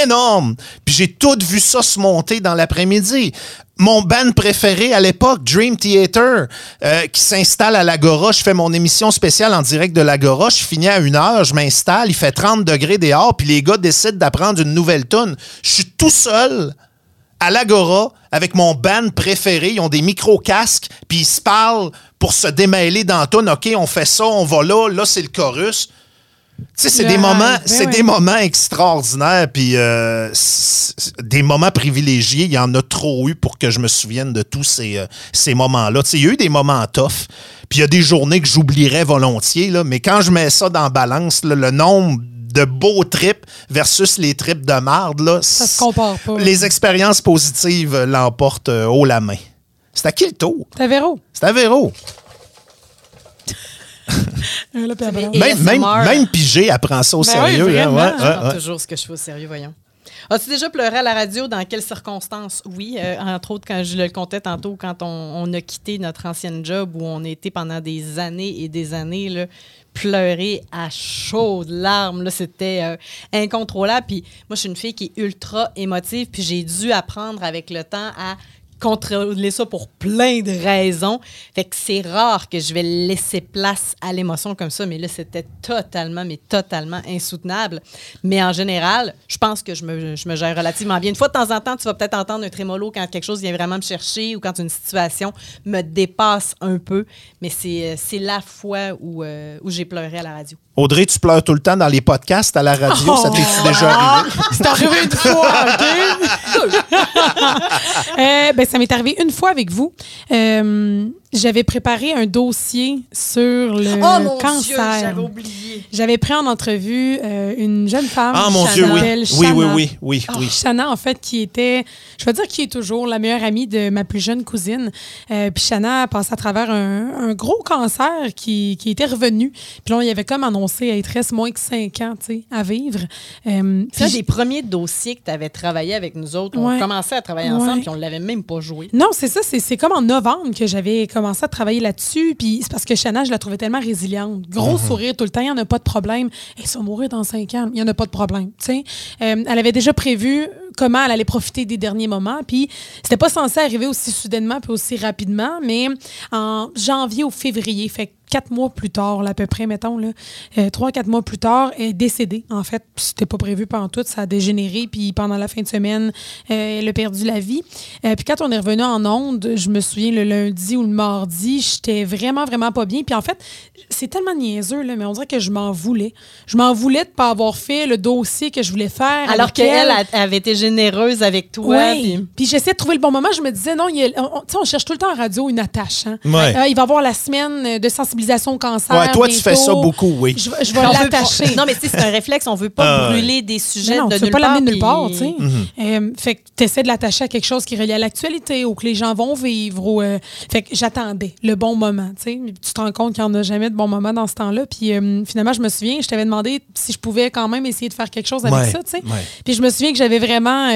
énorme. Puis j'ai tout vu ça se monter dans l'après-midi. Mon band préféré à l'époque, Dream Theater, euh, qui s'installe à l'Agora. Je fais mon émission spéciale en direct de l'Agora. Je finis à une heure, je m'installe, il fait 30 degrés dehors, puis les gars décident d'apprendre une nouvelle tune. Je suis tout seul à l'Agora avec mon band préféré. Ils ont des micro-casques, puis ils se parlent pour se démêler dans la tune. OK, on fait ça, on va là, là, c'est le chorus. Tu sais, c'est des moments, ben c'est oui. des moments extraordinaires, puis euh, des moments privilégiés. Il y en a trop eu pour que je me souvienne de tous ces, euh, ces moments-là. Tu sais, il y a eu des moments tough, puis il y a des journées que j'oublierais volontiers, là, mais quand je mets ça dans la balance, là, le nombre de beaux trips versus les trips de marde, là, Ça se compare pas. les expériences positives euh, l'emportent haut la main. C'est à qui le tour? T'as Véro. C'est à Véro. Euh, là, puis elle Mais- balance. Et [LAUGHS] Même, même, Pigé apprend ça au Ben sérieux. oui, hein, ouais, ouais, toujours ce que je fais au sérieux, voyons. As-tu déjà pleuré à la radio? Dans quelles circonstances? Oui, euh, entre autres, quand je le comptais tantôt, quand on, on a quitté notre ancienne job où on était pendant des années et des années, là, pleurer à chaudes larmes, là, c'était euh, incontrôlable. Puis moi, je suis une fille qui est ultra émotive, puis j'ai dû apprendre avec le temps à contrôler ça pour plein de raisons. Fait que c'est rare que je vais laisser place à l'émotion comme ça, mais là, c'était totalement, mais totalement insoutenable. Mais en général, je pense que je me, je me gère relativement bien. Une fois de temps en temps, tu vas peut-être entendre un trémolo quand quelque chose vient vraiment me chercher ou quand une situation me dépasse un peu, mais c'est euh, la fois où, euh, où j'ai pleuré à la radio. Audrey, tu pleures tout le temps dans les podcasts à la radio. Ça t'est-tu Oh! déjà arrivé? C'est arrivé une fois, OK? [LAUGHS] Euh, ben, ça m'est arrivé une fois avec vous. Euh, j'avais préparé un dossier sur le oh cancer. oublié. J'avais pris en entrevue euh, une jeune femme. Ah, mon qui Dieu, oui. Oui, oui, oui, oui, oui. Shanna, en fait, qui était, je vais dire qui est toujours la meilleure amie de ma plus jeune cousine. Euh, puis Shanna passe à travers un, un gros cancer qui, qui était revenu. Puis là, il y avait comme annoncé, elle reste moins que 5 ans, tu sais, à vivre. Euh, C'est des premiers dossiers que tu avais travaillé avec nous autres. On Ouais. commençait à travailler Ouais. ensemble, puis on l'avait même pas joué. Non, c'est ça. C'est c'est comme en novembre que j'avais commencé à travailler là-dessus. Puis c'est parce que Shanna, je la trouvais tellement résiliente. Gros sourire tout le temps, il n'y en a pas de problème. Elle va mourir dans cinq ans, il n'y en a pas de problème. tu sais. Euh, elle avait déjà prévu comment elle allait profiter des derniers moments. Puis c'était pas censé arriver aussi soudainement puis aussi rapidement, mais en janvier ou février, fait que quatre mois plus tard, là, à peu près, mettons, là, euh, trois, quatre mois plus tard, elle est décédée, en fait. C'était pas prévu pendant tout, ça a dégénéré, puis pendant la fin de semaine, euh, elle a perdu la vie. Euh, puis quand on est revenu en onde, je me souviens, le lundi ou le mardi, j'étais vraiment, vraiment pas bien. Puis en fait, c'est tellement niaiseux, là, mais on dirait que je m'en voulais. Je m'en voulais de pas avoir fait le dossier que je voulais faire. Alors elle. qu'elle avait été généreuse avec toi. Oui. puis- Puis j'essayais de trouver le bon moment. Je me disais, non, il y a- on, tu sais, on cherche tout le temps en radio une attache. hein. Ouais. Euh, il va y avoir la semaine de sensibilisation au cancer. Ouais, toi, tu fais ça beaucoup, oui. Je, vais- je l'attacher. Non, mais tu sais, c'est un réflexe. On veut pas Ah, brûler des sujets non, de tu veux nulle pas part. l'amener nulle part, puis- tu sais. Euh, fait que tu essaies de l'attacher à quelque chose qui est relié à l'actualité ou que les gens vont vivre. Ou, euh, fait que j'attendais le bon moment, tu sais. Tu te rends compte qu'il n'y en a jamais de bon moment dans ce temps-là. Puis euh, finalement, je me souviens, je t'avais demandé si je pouvais quand même essayer de faire quelque chose avec Ouais, ça, tu sais. ouais. Puis je me souviens que j'avais vraiment...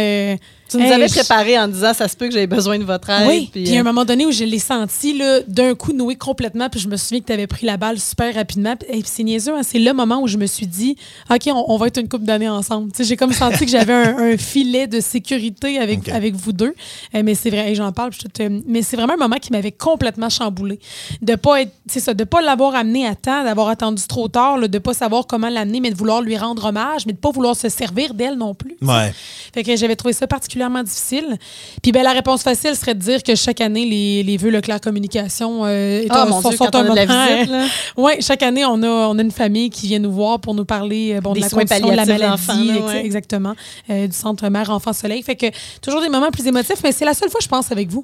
Tu nous Hey, avais préparé en disant ça se peut que j'avais besoin de votre aide. Oui, puis, puis à un euh, moment donné où je l'ai senti là, d'un coup noué complètement, puis je me souviens que tu avais pris la balle super rapidement. Puis, hey, puis c'est niaiseux, hein, c'est le moment où je me suis dit, OK, on, on va être une couple d'années ensemble. Tu sais, J'ai comme senti que j'avais un, un filet de sécurité avec, avec vous deux. Euh, mais c'est vrai, j'en parle, puis je te- mais c'est vraiment un moment qui m'avait complètement chamboulé. De pas être, c'est ça, de pas l'avoir amené à temps, d'avoir attendu trop tard, là, de pas savoir comment l'amener, mais de vouloir lui rendre hommage, mais de pas vouloir se servir d'elle non plus. Ouais. Fait que j'avais trouvé ça particulièrement difficile. Puis ben, la réponse facile serait de dire que chaque année, les, les vœux Leclerc Communication euh, est Ah, un- mon sont, Dieu, sont la moment, [LAUGHS] ouais, chaque année, on a, on a une famille qui vient nous voir pour nous parler euh, bon, Des de la soins condition de la maladie, là, ouais. exactement, euh, du centre mère enfant soleil. Fait que toujours des moments plus émotifs, mais c'est la seule fois, je pense, avec vous.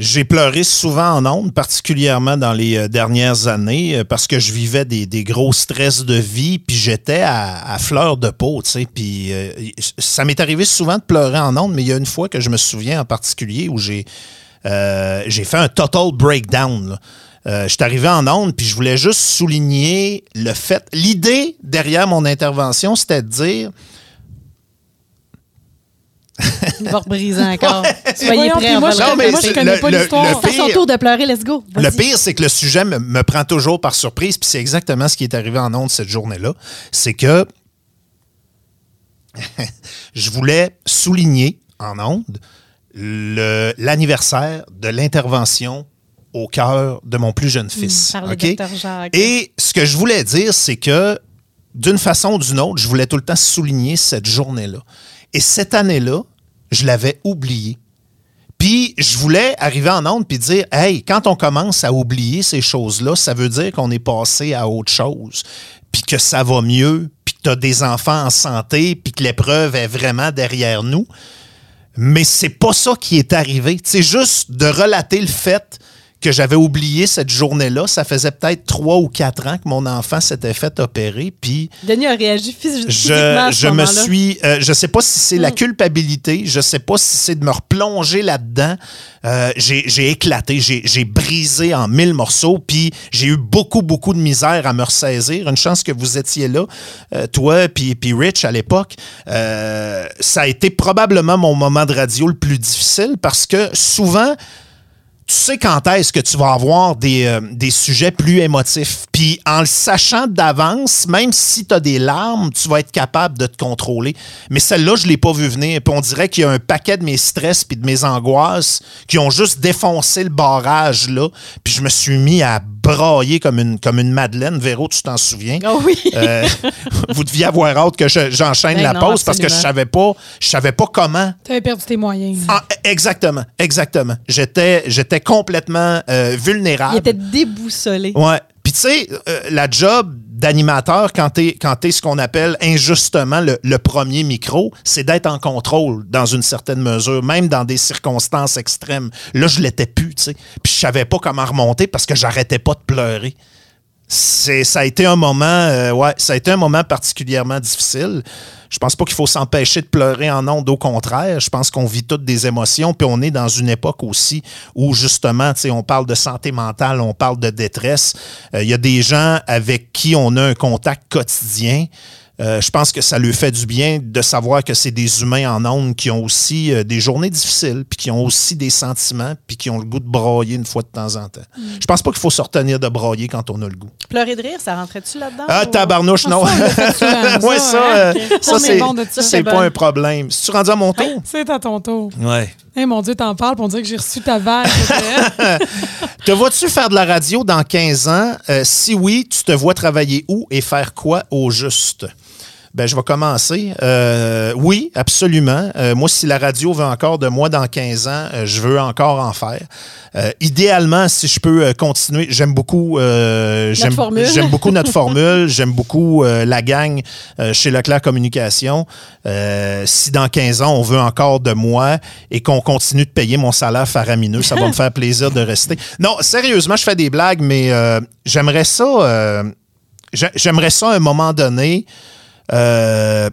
J'ai pleuré souvent en ondes, particulièrement dans les euh, dernières années, euh, parce que je vivais des, des gros stress de vie, puis j'étais à, fleur de peau, tu sais. Puis euh, ça m'est arrivé souvent de pleurer en ondes, mais il y a une fois que je me souviens en particulier où j'ai euh, fait un total breakdown. je suis arrivé en ondes, puis je voulais juste souligner le fait. L'idée derrière mon intervention, c'était de dire Il va rebriser encore. Soyez prêts. moi, je Non, connais, mais moi, je c'est connais le- pas l'histoire. C'est son pire- tour de pleurer, let's go. Le pire, c'est que le sujet me, me prend toujours par surprise, puis c'est exactement ce qui est arrivé en ondes cette journée-là. C'est que [LAUGHS] je voulais souligner en ondes l'anniversaire de l'intervention au cœur de mon plus jeune fils. Docteur Jacques. Et ce que je voulais dire, c'est que d'une façon ou d'une autre, je voulais tout le temps souligner cette journée-là. Et cette année-là, je l'avais oublié. Puis je voulais arriver en onde puis dire hey, quand on commence à oublier ces choses-là, ça veut dire qu'on est passé à autre chose, puis que ça va mieux, puis que tu as des enfants en santé, puis que l'épreuve est vraiment derrière nous. Mais c'est pas ça qui est arrivé. C'est juste de relater le fait que j'avais oublié cette journée-là. Ça faisait peut-être trois ou quatre ans que mon enfant s'était fait opérer, puis Denis a réagi phys- physiquement je, à ce je me suis. euh, je sais pas si c'est la Mm. culpabilité, je sais pas si c'est de me replonger là-dedans. Euh, j'ai éclaté, j'ai j'ai brisé en mille morceaux, puis j'ai eu beaucoup, beaucoup de misère à me ressaisir. Une chance que vous étiez là, euh, toi puis puis Rich à l'époque. Euh, ça a été probablement mon moment de radio le plus difficile parce que souvent tu sais quand est-ce que tu vas avoir des, euh, des sujets plus émotifs. Puis en le sachant d'avance, même si tu as des larmes, tu vas être capable de te contrôler. Mais celle-là, je ne l'ai pas vu venir. Puis on dirait qu'il y a un paquet de mes stress puis de mes angoisses qui ont juste défoncé le barrage là. Puis je me suis mis à brailler comme une, comme une madeleine. Véro, tu t'en souviens? Oh oui. Euh, [LAUGHS] vous deviez avoir hâte que je- j'enchaîne Ben la non, pause parce que je savais pas, je savais pas comment Tu avais perdu tes moyens. ah, exactement, exactement. J'étais, j'étais complètement euh, vulnérable. Il était déboussolé. Ouais. Puis tu sais, euh, la job d'animateur, quand quand t'es ce qu'on appelle injustement le, le premier micro, c'est d'être en contrôle dans une certaine mesure, même dans des circonstances extrêmes. Là, je l'étais plus, tu sais. Puis je savais pas comment remonter parce que j'arrêtais pas de pleurer. C'est, ça a été un moment, euh, ouais, ça a été un moment particulièrement difficile. Je pense pas qu'il faut s'empêcher de pleurer en ondes, au contraire. Je pense qu'on vit toutes des émotions, puis on est dans une époque aussi où justement, on parle de santé mentale, on parle de détresse. Euh, Il y a des gens avec qui on a un contact quotidien. Euh, je pense que ça lui fait du bien de savoir que c'est des humains en ondes qui ont aussi euh, des journées difficiles, puis qui ont aussi des sentiments, puis qui ont le goût de brailler une fois de temps en temps. Je pense pas qu'il faut se retenir de brailler quand on a le goût. Pleurer de rire, ça rentrait-tu là-dedans? Ah, ou- tabarnouche, Ah, non. ça, fait souvent, [LAUGHS] ouais, ça, ça, hein? euh, ça c'est bon ça, pas bon. un problème. Si tu rendu à mon tour? C'est à ton tour. Ouais. Eh mon Dieu, t'en parles, on dirait que j'ai reçu ta vague. [LAUGHS] Te vois-tu faire de la radio dans 15 ans? Euh, si oui, tu te vois travailler où et faire quoi au juste? Ben, je vais commencer. Euh, oui, absolument. Euh, moi, si la radio veut encore de moi dans 15 ans, euh, je veux encore en faire. Idéalement, si je peux continuer, j'aime beaucoup, j'aime, beaucoup notre [LAUGHS] formule, j'aime beaucoup la gang chez Leclerc Communication. Si dans 15 ans, on veut encore de moi et qu'on continue de payer mon salaire faramineux, ça va me faire plaisir de rester. Non, sérieusement, je fais des blagues, mais j'aimerais ça, j'ai- j'aimerais ça à un moment donné. Euh,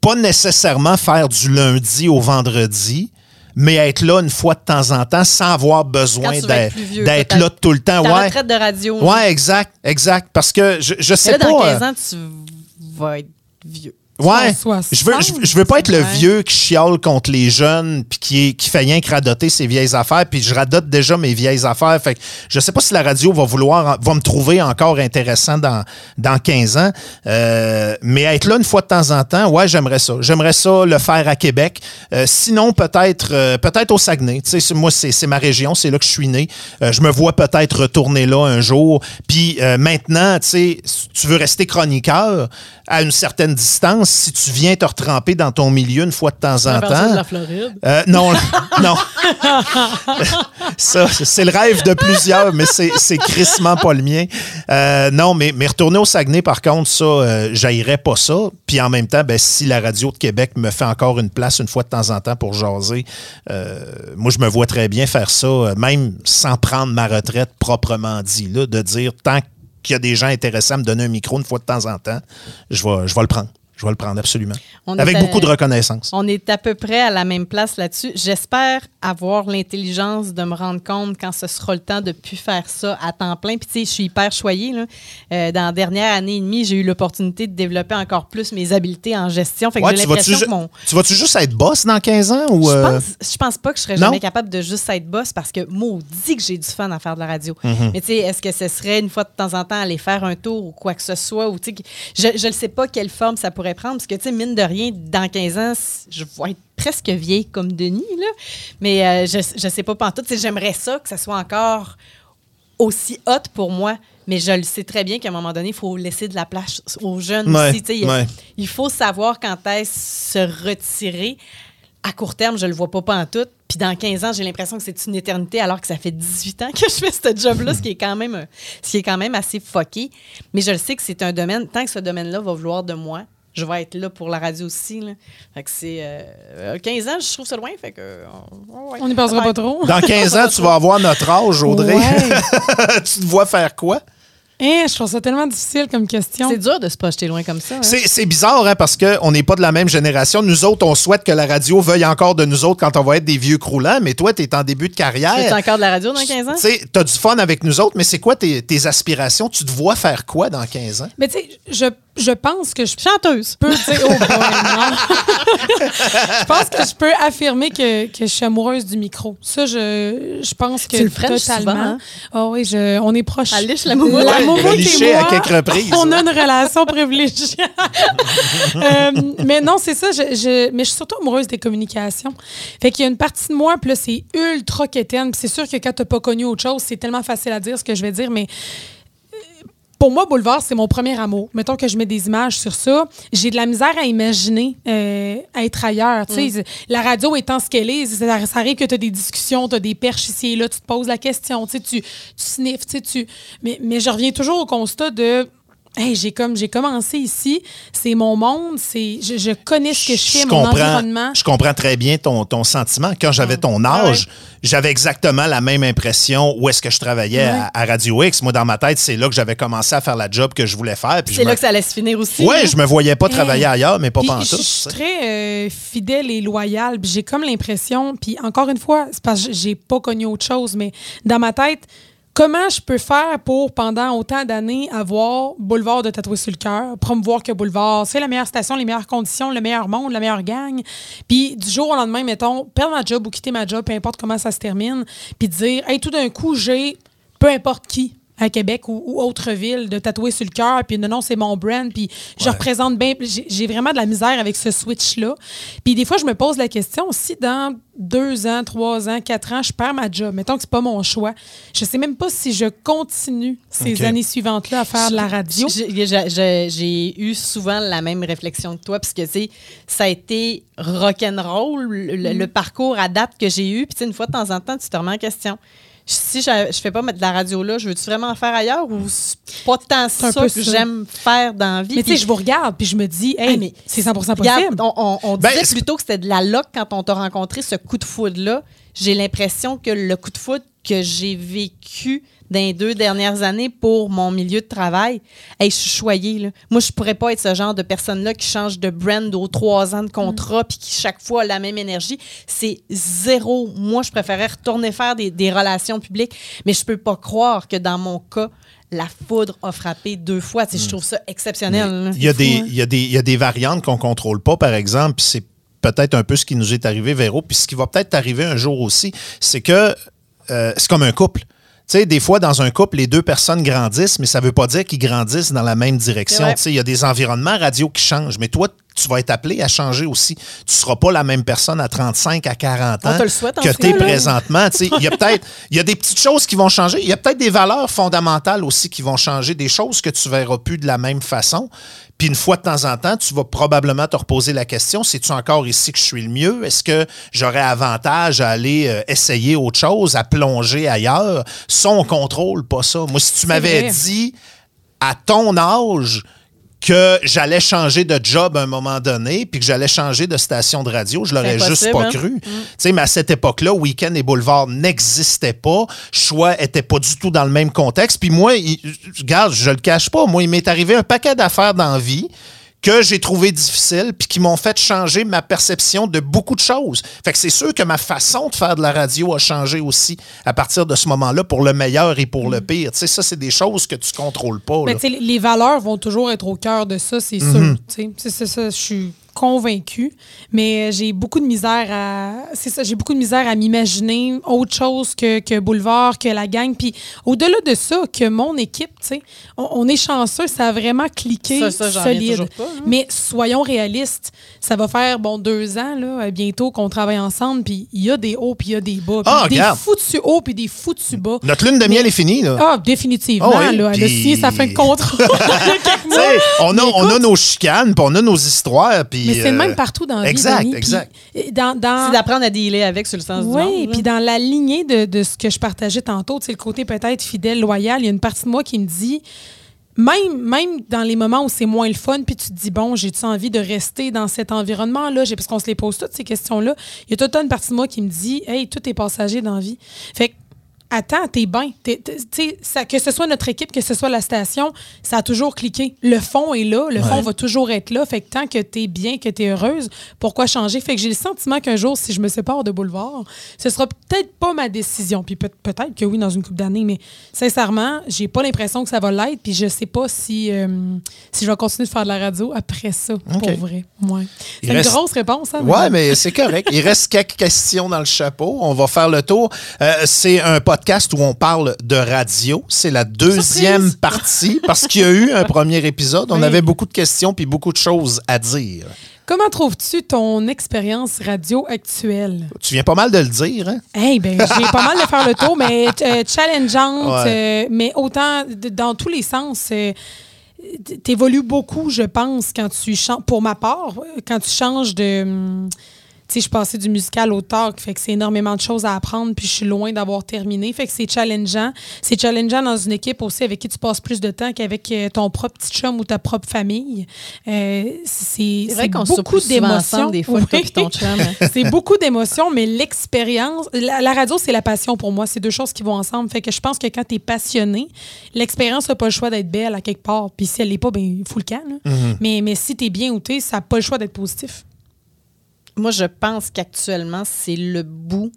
pas nécessairement faire du lundi au vendredi, mais être là une fois de temps en temps sans avoir besoin d'être là tout le temps. Ta Ouais, retraite de radio. ouais, exact, exact. Parce que je, sais là, dans pas. 15 euh, ans, tu vas être vieux. Ouais, je veux, je, je veux pas être le vieux qui chiale contre les jeunes puis qui, qui fait rien que radoter ses vieilles affaires puis je radote déjà mes vieilles affaires. Fait que je sais pas si la radio va vouloir, va me trouver encore intéressant dans, dans 15 ans. Euh, mais être là une fois de temps en temps, ouais, j'aimerais ça. J'aimerais ça le faire à Québec. Euh, sinon, peut-être euh, peut-être au Saguenay. Tu sais, moi, c'est c'est ma région, c'est là que je suis né. Euh, je me vois peut-être retourner là un jour. Puis euh, maintenant, tu sais, si tu veux rester chroniqueur à une certaine distance, si tu viens te retremper dans ton milieu une fois de temps en partir de temps. la Floride. Euh, non, [LAUGHS] non. [LAUGHS] ça, c'est le rêve de plusieurs, mais c'est c'est crissement pas le mien. Euh, non, mais, mais retourner au Saguenay, par contre, ça, euh, j'haïrais pas ça. Puis en même temps, ben, si la radio de Québec me fait encore une place une fois de temps en temps pour jaser, euh, moi, je me vois très bien faire ça, même sans prendre ma retraite proprement dit, là, de dire tant qu'il y a des gens intéressants à me donner un micro une fois de temps en temps, je vais, je vais le prendre. Je vais le prendre, absolument. On Avec à- beaucoup de reconnaissance. On est à peu près à la même place là-dessus. J'espère avoir l'intelligence de me rendre compte quand ce sera le temps de plus faire ça à temps plein. Puis, tu sais, je suis hyper choyée. Là. Euh, dans la dernière année et demie, j'ai eu l'opportunité de développer encore plus mes habiletés en gestion. Fait que Ouais, j'ai l'impression que mon, tu vas-tu juste être boss dans 15 ans ou. Je euh, pense, je pense pas que je serais Non? jamais capable de juste être boss parce que maudit que j'ai du fun à faire de la radio. Mhm. Mais tu sais, est-ce que ce serait une fois de temps en temps aller faire un tour ou quoi que ce soit? Ou, je ne sais pas quelle forme ça pourrait prendre parce que, tu sais, mine de rien, dans 15 ans, je vais être presque vieille comme Denis, là. Mais euh, je, je sais pas pantoute. J'aimerais ça que ça soit encore aussi hot pour moi. Mais je le sais très bien qu'à un moment donné, il faut laisser de la place aux jeunes Ouais, aussi. Tu sais, il- ouais. il faut savoir quand est-ce se retirer. À court terme, je le vois pas en tout. Puis dans 15 ans, j'ai l'impression que c'est une éternité alors que ça fait 18 ans que je fais ce job-là, ce qui est quand même ce qui est quand même assez fucké. Mais je le sais que c'est un domaine, tant que ce domaine-là va vouloir de moi, je vais être là pour la radio aussi. Là. Fait que c'est euh, 15 ans, je trouve ça loin. Fait que, euh, ouais. On n'y passera pas trop. Dans 15 ans, tu vas avoir notre âge, Audrey. Ouais. [LAUGHS] tu te vois faire quoi? Hein, je trouve ça tellement difficile comme question. C'est dur de se projeter loin comme ça. hein. C'est c'est bizarre, hein, parce qu'on n'est pas de la même génération. Nous autres, on souhaite que la radio veuille encore de nous autres quand on va être des vieux croulants, mais toi, tu es en début de Tu carrière. fais encore de la radio dans 15 ans? Tu sais, t'as du fun avec nous autres, mais c'est quoi tes, tes aspirations? Tu te vois faire quoi dans 15 ans? Mais tu sais, je, je pense que je Chanteuse. peux dire. Oh boy, non? [LAUGHS] je pense que je peux affirmer que, que je suis amoureuse du micro. Ça, je, je pense que Tu le totalement. souvent, hein? Ah oui, je, on est la moumoute. La moumoute et liché à quelques reprises. On a une relation privilégiée. [LAUGHS] Euh, mais non, c'est ça. Je, je- mais je suis surtout amoureuse des communications. Fait qu'il y a une partie de moi, puis là, c'est ultra quétaine. Puis c'est sûr que quand t'as pas connu autre chose, c'est tellement facile à dire ce que je vais dire, mais pour moi, Boulevard, c'est mon premier amour. Mettons que je mets des images sur ça. J'ai de la misère à imaginer euh, être ailleurs. Tu sais, La radio étant ce qu'elle est, ça, ça arrive que tu as des discussions, tu as des perches ici et là, tu te poses la question, tu, tu, tu sniffes, tu sais, tu... Mais, mais je reviens toujours au constat de... Hey, j'ai comme j'ai commencé ici, c'est mon monde, c'est je, je connais ce que je fais, mon environnement. je comprends très bien ton, ton sentiment. Quand j'avais ton âge, j'avais exactement la même impression où est-ce que je travaillais à, à Radio X. Moi, dans ma tête, c'est là que j'avais commencé à faire la job que je voulais faire. C'est je là me- que ça allait se finir aussi. Ouais, là. je me voyais pas travailler ailleurs, mais pas Puis pantoute. Je je suis très euh, fidèle et loyale. J'ai comme l'impression, puis encore une fois, c'est parce que j'ai pas connu autre chose, mais dans ma tête, comment je peux faire pour, pendant autant d'années, avoir Boulevard de tatouer sur le cœur, promouvoir que Boulevard, c'est la meilleure station, les meilleures conditions, le meilleur monde, la meilleure gang. Puis du jour au lendemain, mettons, perdre ma job ou quitter ma job, peu importe comment ça se termine, puis dire, hey, tout d'un coup, j'ai peu importe qui à Québec ou, ou autre ville de tatouer sur le cœur puis non non c'est mon brand puis je représente bien j'ai vraiment de la misère avec ce switch là puis des fois je me pose la question si dans deux ans trois ans quatre ans je perds ma job mettons que c'est pas mon choix je sais même pas si je continue ces années suivantes là à faire de la radio J'ai- eu souvent la même réflexion que toi, parce que, tu sais, ça a été rock'n'roll, le, le- Mm. le parcours à date que j'ai eu. Puis, une fois de temps en temps, tu te remets en question. Si je, je fais pas mettre de la radio là, je veux-tu vraiment en faire ailleurs ou c'est pas tant ça que j'aime faire dans la vie? mais tu sais je vous regarde puis je me dis hey, mais c'est 100% possible Regarde, on, on- on Ben, disait c'est- plutôt que c'était de la luck quand on t'a rencontré ce coup de foudre-là. J'ai l'impression que le coup de foudre que j'ai vécu dans les deux dernières années pour mon milieu de travail, hey, je suis choyée. Là. Moi, je pourrais pas être ce genre de personne-là qui change de brand aux trois ans de contrat puis qui chaque fois a la même énergie. C'est zéro. Moi, je préférais retourner faire des, des relations publiques, mais je peux pas croire que dans mon cas, la foudre a frappé deux fois. Tu sais, Je trouve ça exceptionnel. Il y, a fou, des, hein? il, y a des, il y a des variantes qu'on ne contrôle pas, par exemple, puis c'est peut-être un peu ce qui nous est arrivé, Véro, puis ce qui va peut-être arriver un jour aussi, c'est que euh, c'est comme un couple. Tu sais, des fois, dans un couple, les deux personnes grandissent, mais ça ne veut pas dire qu'ils grandissent dans la même direction. Il y a des environnements radio qui changent, mais toi, tu vas être appelé à changer aussi. Tu ne seras pas la même personne à 35, à 40 ans te souhaite, que tu es présentement. Il y a [LAUGHS] peut-être il y a des petites choses qui vont changer. Il y a peut-être des valeurs fondamentales aussi qui vont changer, des choses que tu verras plus de la même façon. Puis une fois de temps en temps, tu vas probablement te reposer la question, c'est-tu encore ici que je suis le mieux? Est-ce que j'aurais avantage à aller euh, essayer autre chose, à plonger ailleurs? Ça, on contrôle pas ça. Moi, si tu m'avais dit à ton âge que j'allais changer de job à un moment donné, puis que j'allais changer de station de radio, je l'aurais juste pas hein? cru. Tu sais, mais à cette époque-là, Week-end et Boulevard n'existaient pas. Choix était pas du tout dans le même contexte. Puis moi, il- regarde, je le cache pas, moi, il m'est arrivé un paquet d'affaires dans la vie que j'ai trouvé difficiles puis qui m'ont fait changer ma perception de beaucoup de choses. Fait que c'est sûr que ma façon de faire de la radio a changé aussi à partir de ce moment-là pour le meilleur et pour le pire. Tu sais, ça, c'est des choses que tu contrôles pas. Mais là. sais, les valeurs vont toujours être au cœur de ça, c'est Mhm. sûr. tu sais. C'est c'est ça, je suis convaincue. Mais euh, j'ai beaucoup de misère à. C'est ça, j'ai beaucoup de misère à m'imaginer autre chose que, que Boulevard, que la gang. Puis au-delà de ça, que mon équipe, tu sais, on, on est chanceux, ça a vraiment cliqué Ça, ça, solide. toujours pas, hein. Mais soyons réalistes, ça va faire bon deux ans là, euh, bientôt qu'on travaille ensemble, puis il y a des hauts, puis il y a des bas, Ah, des regarde. foutus hauts, puis des foutus bas. Notre lune de miel est finie, là. Ah, définitivement. Ah oui, là, elle a signé sa fin de contrat. [LAUGHS] on, a, Mais on a nos chicanes, puis on a nos histoires. puis, Mais c'est le euh, même partout dans la vie. Exact, Denis. Puis, exact. euh, dans, dans- C'est d'apprendre à dealer avec sur le sens du monde. oui, puis dans la lignée de, de ce que je partageais tantôt, tu sais, le côté peut-être fidèle, loyal, il y a une partie de moi qui me dit, même, même dans les moments où c'est moins le fun, puis tu te dis, bon, j'ai-tu envie de rester dans cet environnement-là? J'ai- Parce qu'on se les pose toutes ces questions-là. Il y a toute une partie de moi qui me dit, hey, tout est passager dans la vie. Fait que, attends, t'es bien. Que ce soit notre équipe, que ce soit la station, ça a toujours cliqué. Le fond est là, le fond va toujours être là. Fait que tant que t'es bien, que t'es heureuse, pourquoi changer? Fait que j'ai le sentiment qu'un jour, si je me sépare de Boulevard, ce sera peut-être pas ma décision. Puis peut- peut-être que oui, dans une couple d'années, mais sincèrement, j'ai pas l'impression que ça va l'être. Puis je sais pas si, euh, si je vais continuer de faire de la radio après ça, pour vrai. Ouais. C'est reste- une grosse réponse, hein? Ouais, mais c'est correct. Il reste quelques questions dans le chapeau. On va faire le tour. Euh, c'est un podcast où on parle de radio. C'est la deuxième Surprise! partie [LAUGHS] parce qu'il y a eu un premier épisode. On Oui. avait beaucoup de questions puis beaucoup de choses à dire. Comment trouves-tu ton expérience radio actuelle? Tu viens pas mal de le dire, hein? Hey, ben, j'ai pas mal de faire le tour, mais [LAUGHS] euh, challengeante, Ouais. euh, mais autant dans tous les sens. euh, T'évolues beaucoup, je pense, quand tu changes. Pour ma part, euh, quand tu changes de. hum, je suis passée du musical au talk, fait que c'est énormément de choses à apprendre, puis je suis loin d'avoir terminé. Fait que c'est challengeant. C'est challengeant dans une équipe aussi avec qui tu passes plus de temps qu'avec euh, ton propre petit chum ou ta propre famille. Euh, c'est vrai qu'on beaucoup d'émotions. des fois, Oui. ton chum. hein. [LAUGHS] c'est beaucoup d'émotions, mais l'expérience, la, la radio, c'est la passion pour moi. C'est deux choses qui vont ensemble. Fait que je pense que quand tu es passionné, l'expérience n'a pas le choix d'être belle à quelque part. Puis si elle l'est pas, ben il faut le camp. là. mais, mais si tu es bien outé, ça n'a pas le choix d'être positif. Moi, je pense qu'actuellement, c'est le bout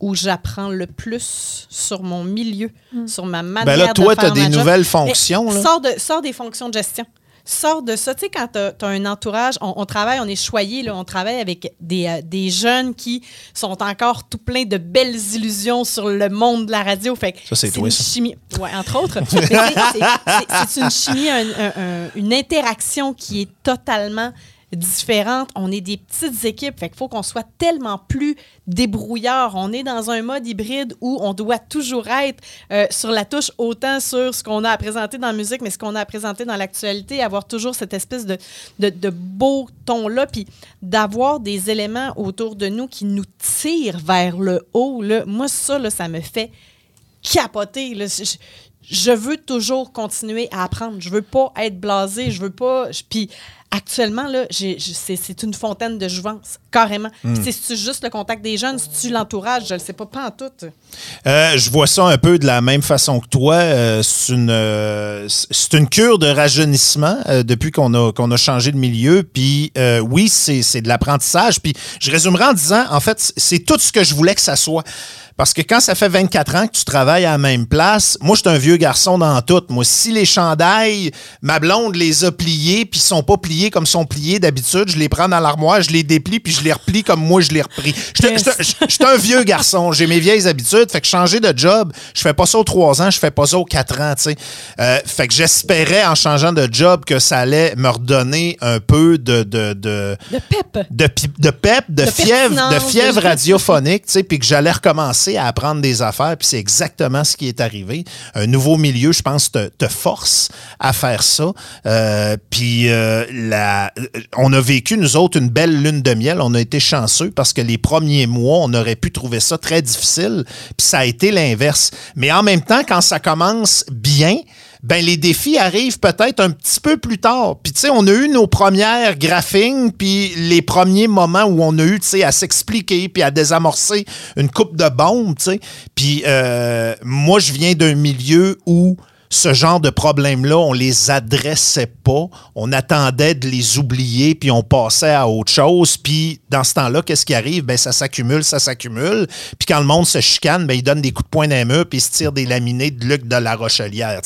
où j'apprends le plus sur mon milieu, sur ma manière Ben là, toi, de tu as des nouvelles fonctions. Là. Sors, de, sors des fonctions de gestion. Sors de ça. Tu sais, quand tu as, un entourage, on, on travaille, on est choyé, là, on travaille avec des, euh, des jeunes qui sont encore tout pleins de belles illusions sur le monde de la radio. Fait que Ça, c'est toi, une ça. chimie. Ouais, entre autres. [LAUGHS] C'est- une chimie, un- un- un- une interaction qui est totalement différente. On est des petites équipes, fait qu'il faut qu'on soit tellement plus débrouillard. On est dans un mode hybride où on doit toujours être euh, sur la touche, autant sur ce qu'on a à présenter dans la musique, mais ce qu'on a à présenter dans l'actualité, avoir toujours cette espèce de, beau ton-là, puis d'avoir des éléments autour de nous qui nous tirent vers le haut. Là. Moi, ça, ça me fait capoter. Je- veux toujours continuer à apprendre. Je veux pas être blasé. Je veux pas. Puis actuellement, là, c'est une fontaine de jouvence, carrément. Hmm. Puis C'est juste le contact des jeunes, c'est-tu l'entourage, je le sais pas, pas en tout. Euh, je vois ça un peu de la même façon que toi. Euh, c'est une, euh, c'est une cure de rajeunissement euh, depuis qu'on a, qu'on a changé de milieu. Puis oui, c'est c'est de l'apprentissage. Puis je résumerai en disant, en fait, c'est tout ce que je voulais que ça soit. Parce que quand ça fait 24 ans que tu travailles à la même place, moi, je suis un vieux garçon dans tout. Moi, si les chandails, ma blonde les a pliés, puis ils sont pas pliés comme sont pliés d'habitude, je les prends dans l'armoire, je les déplie, puis je les replie comme moi, je les repris. Je suis- un vieux garçon. J'ai mes vieilles habitudes. Fait que changer de job, je fais pas ça aux 3 ans, je fais pas ça aux 4 ans, tu sais. Euh, fait que j'espérais, en changeant de job, que ça allait me redonner un peu de... de, de De pep. de, pep, de, De fièvre, de fièvre radiophonique, tu sais, puis que j'allais recommencer à apprendre des affaires, puis c'est exactement ce qui est arrivé. Un nouveau milieu, je pense, te, force à faire ça. Euh, puis euh, la- on a vécu, nous autres, une belle lune de miel. On a été chanceux parce que les premiers mois, on aurait pu trouver ça très difficile, puis ça a été l'inverse. Mais en même temps, quand ça commence bien, ben les défis arrivent peut-être un petit peu plus tard. Puis tu sais, on a eu nos premières graphings, puis les premiers moments où on a eu, tu sais, à s'expliquer, puis à désamorcer une coupe de bombes, tu sais. Puis euh, moi, je viens d'un milieu où ce genre de problèmes-là, on les adressait pas. On attendait de les oublier, puis on passait à autre chose. Puis dans ce temps-là, qu'est-ce qui arrive? Ben, ça s'accumule, ça s'accumule. Puis quand le monde se chicane, ben, il donne des coups de poing murs, puis il se tire des laminés de Luc de la Rochelière.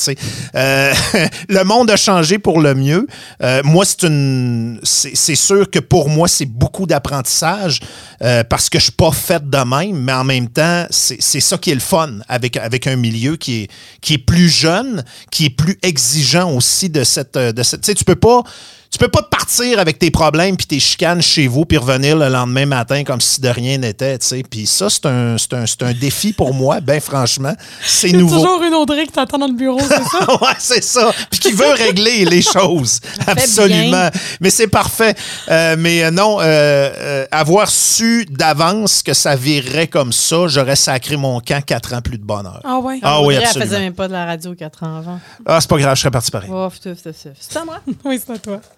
Euh, [LAUGHS] le monde a changé pour le mieux. Euh, moi, c'est une. C'est sûr que pour moi, c'est beaucoup d'apprentissage euh, parce que je suis pas fait de même, mais en même temps, c'est ça qui est le fun avec, avec un milieu qui est, qui est plus jeune, qui est plus exigeant aussi de cette. De cette tu sais, tu peux pas. Tu peux pas partir avec tes problèmes puis tes chicanes chez vous puis revenir le lendemain matin comme si de rien n'était, tu sais. Puis ça, c'est un, c'est un, c'est un défi pour moi, ben franchement. C'est nouveau. toujours une Audrey qui t'attend dans le bureau, c'est ça? [LAUGHS] ouais, c'est ça. Puis qui veut régler les [LAUGHS] choses. Absolument. Mais c'est parfait. Euh, mais euh, non, euh, euh, avoir su d'avance que ça virerait comme ça, j'aurais sacré mon camp quatre ans plus de bonheur. Ah ouais? Ah oui, Audrey, Elle absolument. faisait même pas de la radio quatre ans avant. Ah, c'est pas grave, je serais parti pareil. Oh, c'est à moi. [LAUGHS] Oui, c'est à toi.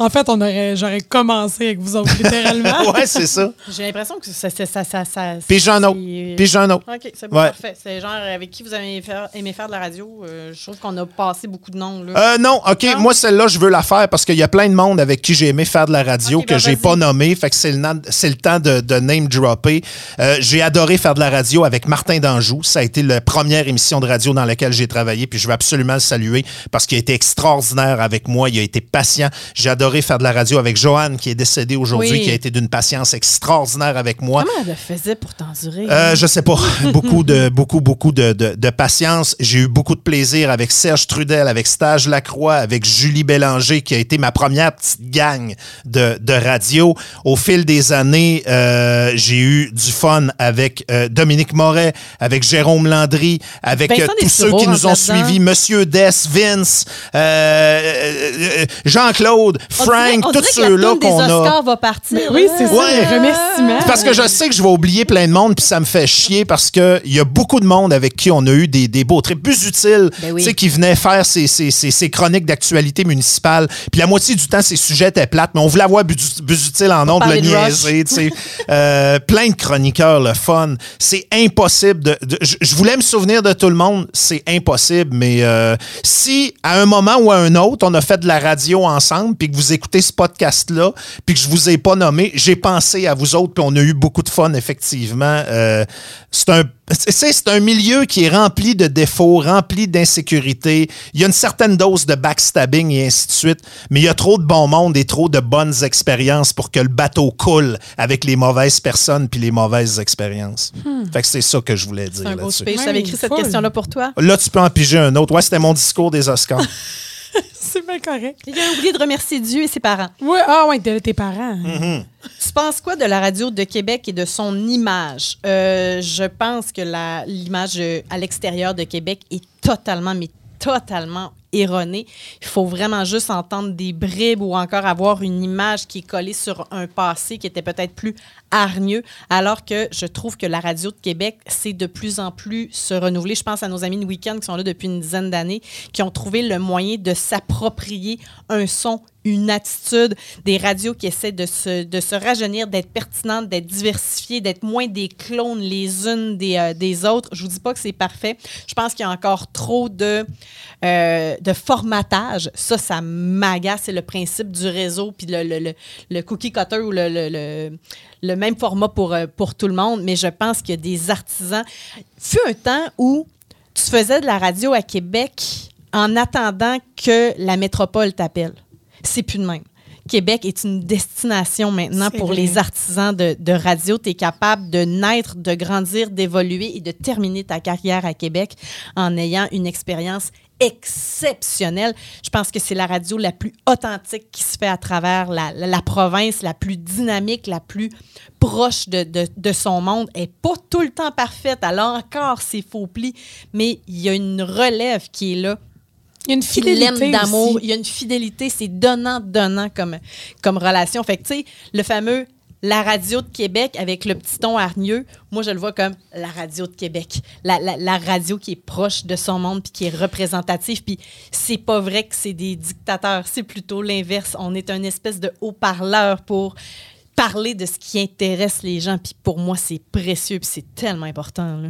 En fait, on aurait, j'aurais commencé avec vous autres, littéralement. [LAUGHS] ouais, c'est ça. J'ai l'impression que ça. ça, ça, ça, ça Puis j'en autre. c'est- Puis j'en autre. OK, c'est bon, Ouais. parfait. C'est genre avec qui vous avez faire- aimé faire de la radio. euh, je trouve qu'on a passé beaucoup de noms. Là. Euh, non, OK. Non? Moi, celle-là, je veux la faire parce qu'il y a plein de monde avec qui j'ai aimé faire de la radio que ben, j'ai pas nommé. Fait que c'est le, c'est le temps de, de name dropper. Euh, j'ai adoré faire de la radio avec Martin Danjou. Ça a été la première émission de radio dans laquelle j'ai travaillé. Puis je veux absolument le saluer parce qu'il a été extraordinaire avec moi. Il a été patient. J'ai adoré faire de la radio avec Joanne, qui est décédée aujourd'hui, Oui. qui a été d'une patience extraordinaire avec moi. Comment elle le faisait pour t'endurer? Euh, je sais pas. [LAUGHS] beaucoup de, beaucoup, beaucoup de, de- de patience. J'ai eu beaucoup de plaisir avec Serge Trudel, avec Stage Lacroix, avec Julie Bélanger, qui a été ma première petite gang de, de radio. Au fil des années, euh, j'ai eu du fun avec euh, Dominique Moret, avec Jérôme Landry, avec Vincent euh, tous ceux qui nous ont suivis, Monsieur Dess, Vince, Jean-Claude, Frank, on tous ceux-là qu'on a. Oscars va partir. Oui, c'est ça, Ouais. le remerciement. C'est Parce que je sais que je vais oublier plein de monde, puis ça me fait chier parce qu'il y a beaucoup de monde avec qui on a eu des, des beaux trips. Plus utile, Ben oui. tu sais, qui venait faire ses, ses- ses- ses chroniques d'actualité municipale. Puis la moitié du temps, ses sujets étaient plates, mais on voulait avoir Busutil en ondes, le niaiser, tu sais. Euh, plein de chroniqueurs, le fun. C'est impossible de. je voulais me souvenir de tout le monde, c'est impossible, mais euh, si à un moment ou à un autre, on a fait de la radio ensemble, puis que vous écoutez ce podcast-là, puis que je vous ai pas nommé, j'ai pensé à vous autres, puis on a eu beaucoup de fun, effectivement. Euh, c'est un. tu sais, C'est un milieu qui est rempli de défauts, rempli d'insécurité. Il y a une certaine dose de backstabbing et ainsi de suite, mais il y a trop de bon monde et trop de bonnes expériences pour que le bateau coule avec les mauvaises personnes puis les mauvaises expériences. Fait que c'est ça que je voulais dire C'est un gros là-dessus. J'avais écrit cette question-là pour toi? Là, tu peux en piger un autre. Ouais, c'était mon discours des Oscars. [LAUGHS] [LAUGHS] C'est bien correct. Il a oublié de remercier Dieu et ses parents. Ouais, ah ouais, de tes parents. Mm. Tu penses quoi de la radio de Québec et de son image? Euh, je pense que la- l'image euh, à l'extérieur de Québec est totalement, mais totalement erronée. Il faut vraiment juste entendre des bribes ou encore avoir une image qui est collée sur un passé qui était peut-être plus hargneux, alors que je trouve que la radio de Québec, c'est de plus en plus se renouveler. Je pense à nos amis de Weekend qui sont là depuis une dizaine d'années, qui ont trouvé le moyen de s'approprier un son une attitude des radios qui essaient de se, rajeunir, d'être pertinentes, d'être diversifiées, d'être moins des clones les unes des, euh, des autres. Je vous dis pas que c'est parfait. Je pense qu'il y a encore trop de, euh, de formatage. Ça, ça m'agace. C'est le principe du réseau, puis le, cookie cutter ou le, même format pour, euh, pour tout le monde. Mais je pense qu'il y a des artisans. Fut un temps où tu faisais de la radio à Québec en attendant que la métropole t'appelle. C'est plus de même. Québec est une destination maintenant pour vrai. les artisans de, de radio. Tu es capable de naître, de grandir, d'évoluer et de terminer ta carrière à Québec en ayant une expérience exceptionnelle. Je pense que c'est la radio la plus authentique qui se fait à travers la, la- la province, la plus dynamique, la plus proche de, de- de son monde. Elle n'est pas tout le temps parfaite. Elle a encore ses faux plis, mais il y a une relève qui est là Il y a une fidélité d'amour. Il y a une fidélité, c'est donnant-donnant comme, comme relation. Fait que, tu sais, le fameux la radio de Québec avec le petit ton hargneux, moi, je le vois comme la radio de Québec. La, la- la radio qui est proche de son monde puis qui est représentative. Puis c'est pas vrai que c'est des dictateurs, c'est plutôt l'inverse. On est un espèce de haut-parleur pour parler de ce qui intéresse les gens. Puis pour moi, c'est précieux puis c'est tellement important. là.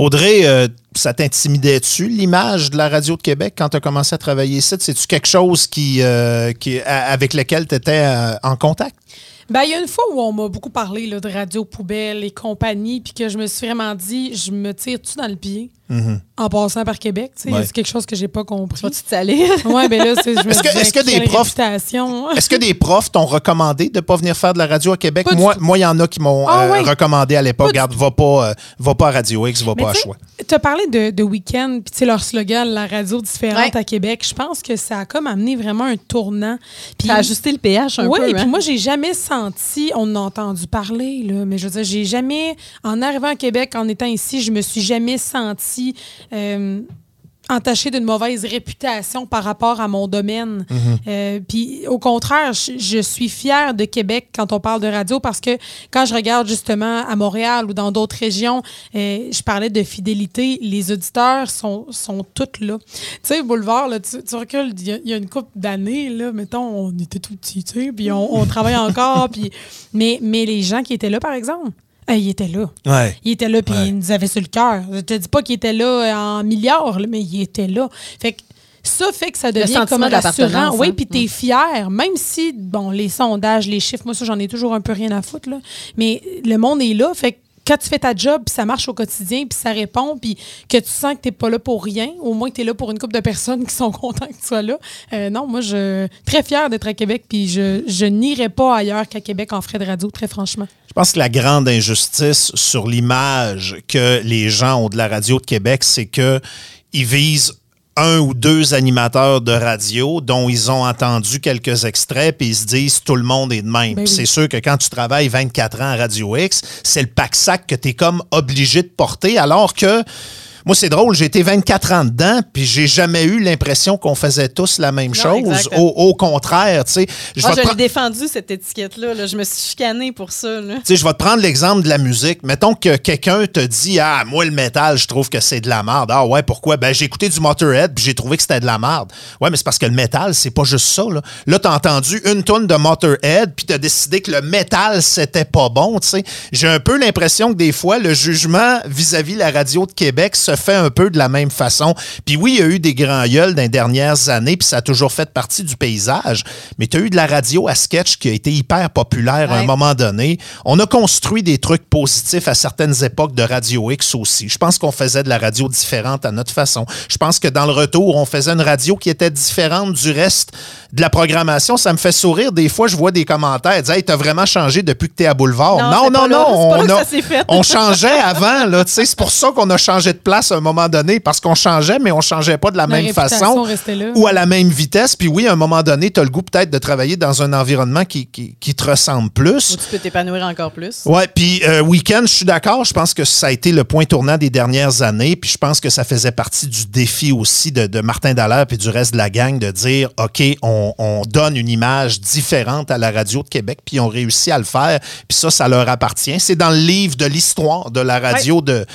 Audrey, euh, ça t'intimidait-tu, l'image de la radio de Québec, quand tu as commencé à travailler ici? C'est-tu quelque chose qui, euh, qui, avec lequel tu étais en contact? Ben, il y a une fois où on m'a beaucoup parlé là, de radio poubelle et compagnie, puis que je me suis vraiment dit, je me tire-tu dans le pied? En passant par Québec? tu sais? Ouais. C'est quelque chose que j'ai pas compris. Vas-tu te salir? [LAUGHS] Ouais, ben là, c'est- je me Est-ce que- disais, est-ce que des quelle profs- réputation. Est-ce que des profs t'ont recommandé de ne pas venir faire de la radio à Québec? Pas du Moi, moi, il y en a qui m'ont Ah euh, ouais? recommandé à l'époque. Regarde, va pas, euh, va pas à Radio X, va Mais pas à tu sais, choix. Tu as parlé de, de week-end, puis tu sais, leur slogan, la radio différente Ouais. à Québec. Je pense que ça a comme amené vraiment un tournant. Puis Ça a ajusté le pH un oui, peu. puis hein? moi, j'ai jamais senti, on a entendu parler, là, mais je veux dire, j'ai jamais, en arrivant à Québec, en étant ici, je me suis jamais senti euh, entachée d'une mauvaise réputation par rapport à mon domaine. Euh, puis au contraire, je, je suis fière de Québec quand on parle de radio parce que quand je regarde justement à Montréal ou dans d'autres régions, euh, je parlais de fidélité, les auditeurs sont, sont tous là. Tu sais, Boulevard, là, tu, tu recules, il y, a- il y a une couple d'années, là, mettons, on était tout petits, tu sais, puis on, on travaille encore, [LAUGHS] puis... Mais, mais les gens qui étaient là, par exemple, euh, ils étaient là. Ouais. Il était là, puis Ouais. il nous avait sur le cœur. Je te dis pas qu'il était là euh, en milliards, mais il était là. Fait que ça fait que ça devient comme rassurant. d'appartenance, Oui, hein. puis t'es fier, même si, bon, les sondages, les chiffres, moi, ça, j'en ai toujours un peu rien à foutre, là. Mais le monde est là, fait que quand tu fais ta job, puis ça marche au quotidien, puis ça répond, puis que tu sens que t'es pas là pour rien, au moins que tu es là pour une couple de personnes qui sont [LAUGHS] contents que tu sois là. Euh, non, moi, je très fière d'être à Québec, puis je, je n'irai pas ailleurs qu'à Québec en frais de radio, très franchement. Je pense que la grande injustice sur l'image que les gens ont de la radio de Québec, c'est que ils visent un ou deux animateurs de radio dont ils ont entendu quelques extraits puis ils se disent tout le monde est de même. Ben oui. C'est sûr que quand tu travailles 24 ans à Radio X, c'est le pack-sac que tu es comme obligé de porter alors que moi, c'est drôle, j'ai été 24 ans dedans, puis j'ai jamais eu l'impression qu'on faisait tous la même chose. Au, au contraire, tu sais. Je te défendu, cette étiquette-là. là. Je me suis chicanée pour ça. tu sais, je vais te prendre l'exemple de la musique. Mettons que quelqu'un te dit Ah, moi, le métal, je trouve que c'est de la merde. Ah, ouais, pourquoi? Ben, j'ai écouté du Motorhead puis j'ai trouvé que c'était de la merde. Ouais, mais c'est parce que le métal, c'est pas juste ça. Là, là t'as entendu une tonne de Motorhead puis t'as décidé que le métal, c'était pas bon. Tu sais, j'ai un peu l'impression que des fois, le jugement vis-à-vis la radio de Québec se fait un peu de la même façon. Puis oui, il y a eu des grands gueules dans les dernières années puis ça a toujours fait partie du paysage. Mais tu as eu de la radio à sketch qui a été hyper populaire à un moment donné. On a construit des trucs positifs à certaines époques de Radio X aussi. Je pense qu'on faisait de la radio différente à notre façon. Je pense que dans le retour, on faisait une radio qui était différente du reste de la programmation. Ça me fait sourire. Des fois, je vois des commentaires dire Hey, t'as vraiment changé depuis que t'es à Boulevard. Non, Non, non, on, a- fait. on changeait avant. là, tu sais. C'est pour ça qu'on a changé de place à un moment donné, parce qu'on changeait, mais on changeait pas de la, La même façon ou à la même vitesse. Puis oui, à un moment donné, tu as le goût peut-être de travailler dans un environnement qui, qui, qui te ressemble plus. Où tu peux t'épanouir encore plus. Ouais, puis euh, Weekend, je suis d'accord. Je pense que ça a été le point tournant des dernières années. Puis je pense que ça faisait partie du défi aussi de, de Martin Dallaire puis du reste de la gang de dire OK, on, on, on donne une image différente à la radio de Québec, puis ils ont réussi à le faire. Puis ça, ça leur appartient. C'est dans le livre de l'histoire de la radio de,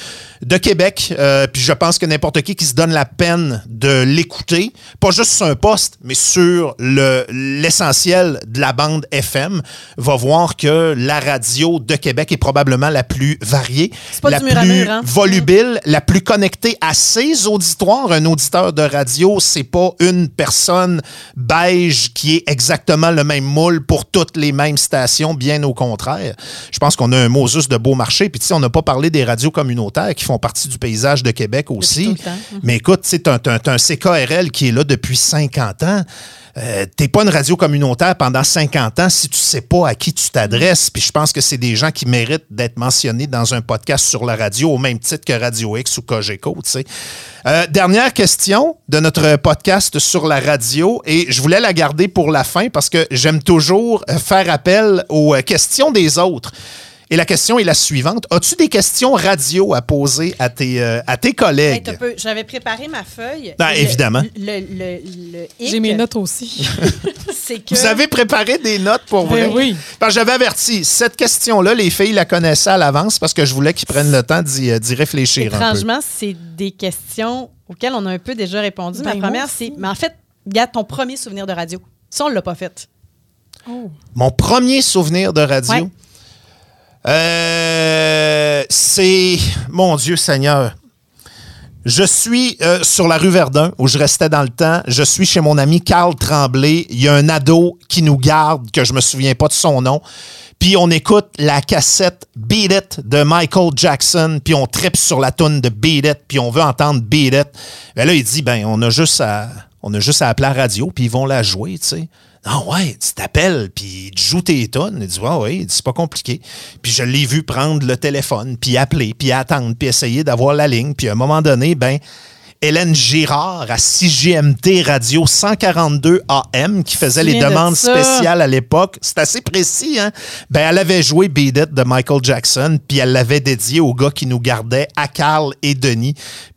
de Québec. Euh, puis je pense que n'importe qui qui se donne la peine de l'écouter, pas juste sur un poste, mais sur le- l'essentiel de la bande FM, va voir que la radio de Québec est probablement la plus variée, la plus mur, hein? volubile, la plus connectée à ses auditoires. Un auditeur de radio, c'est pas une personne qui est exactement le même moule pour toutes les mêmes stations, bien au contraire. Je pense qu'on a un Moses de beau marché. Puis tu sais, on n'a pas parlé des radios communautaires qui font partie du paysage de Québec aussi. Mais écoute, tu sais, t'as t'as- t'as un CKRL qui est là depuis 50 ans. Euh, T'es pas une radio communautaire pendant 50 ans si tu sais pas à qui tu t'adresses. Puis je pense que c'est des gens qui méritent d'être mentionnés dans un podcast sur la radio au même titre que Radio X ou Cogeco. Euh, dernière question de notre podcast sur la radio et je voulais la garder pour la fin parce que j'aime toujours euh, faire appel aux euh, questions des autres. Et la question est la suivante. As-tu des questions radio à poser à tes, euh, à tes collègues? peu- J'avais préparé ma feuille. Ben, Le- évidemment. Le, le, le hic, J'ai mes notes aussi. [LAUGHS] Que. Vous avez préparé des notes pour vrai? Ben oui. Parce que j'avais averti, cette question-là, les filles la connaissaient à l'avance parce que je voulais qu'ils prennent le temps d'y euh, d'y réfléchir un peu. Étrangement, c'est des questions auxquelles on a un peu déjà répondu. Ben, Ma première, c'est. Mais en fait, regarde ton premier souvenir de radio. Ça, on l'a pas fait. Oh. Mon premier souvenir de radio, Ouais. Euh, c'est... Mon Dieu Seigneur. Je suis euh, sur la rue Verdun, où je restais dans le temps. Je suis chez mon ami Carl Tremblay. Il y a un ado qui nous garde, que je me souviens pas de son nom. Puis on écoute la cassette Beat It de Michael Jackson, puis on tripe sur la toune de Beat It, puis on veut entendre Beat It. Ben là, il dit, ben, on a juste à, on a juste à appeler la radio, puis ils vont la jouer, tu sais. Non, ouais, tu t'appelles, puis tu joues tes tonnes. Il dit, ouais, ouais, c'est pas compliqué. Puis je l'ai vu prendre le téléphone, puis appeler, puis attendre, puis essayer d'avoir la ligne. Puis à un moment donné, ben, Hélène Girard à 6GMT Radio 142 AM qui faisait les de demandes spéciales à l'époque. C'est assez précis, hein? Ben, elle avait joué Beat It de Michael Jackson, puis elle l'avait dédié aux gars qui nous gardaient, à Carl et Denis.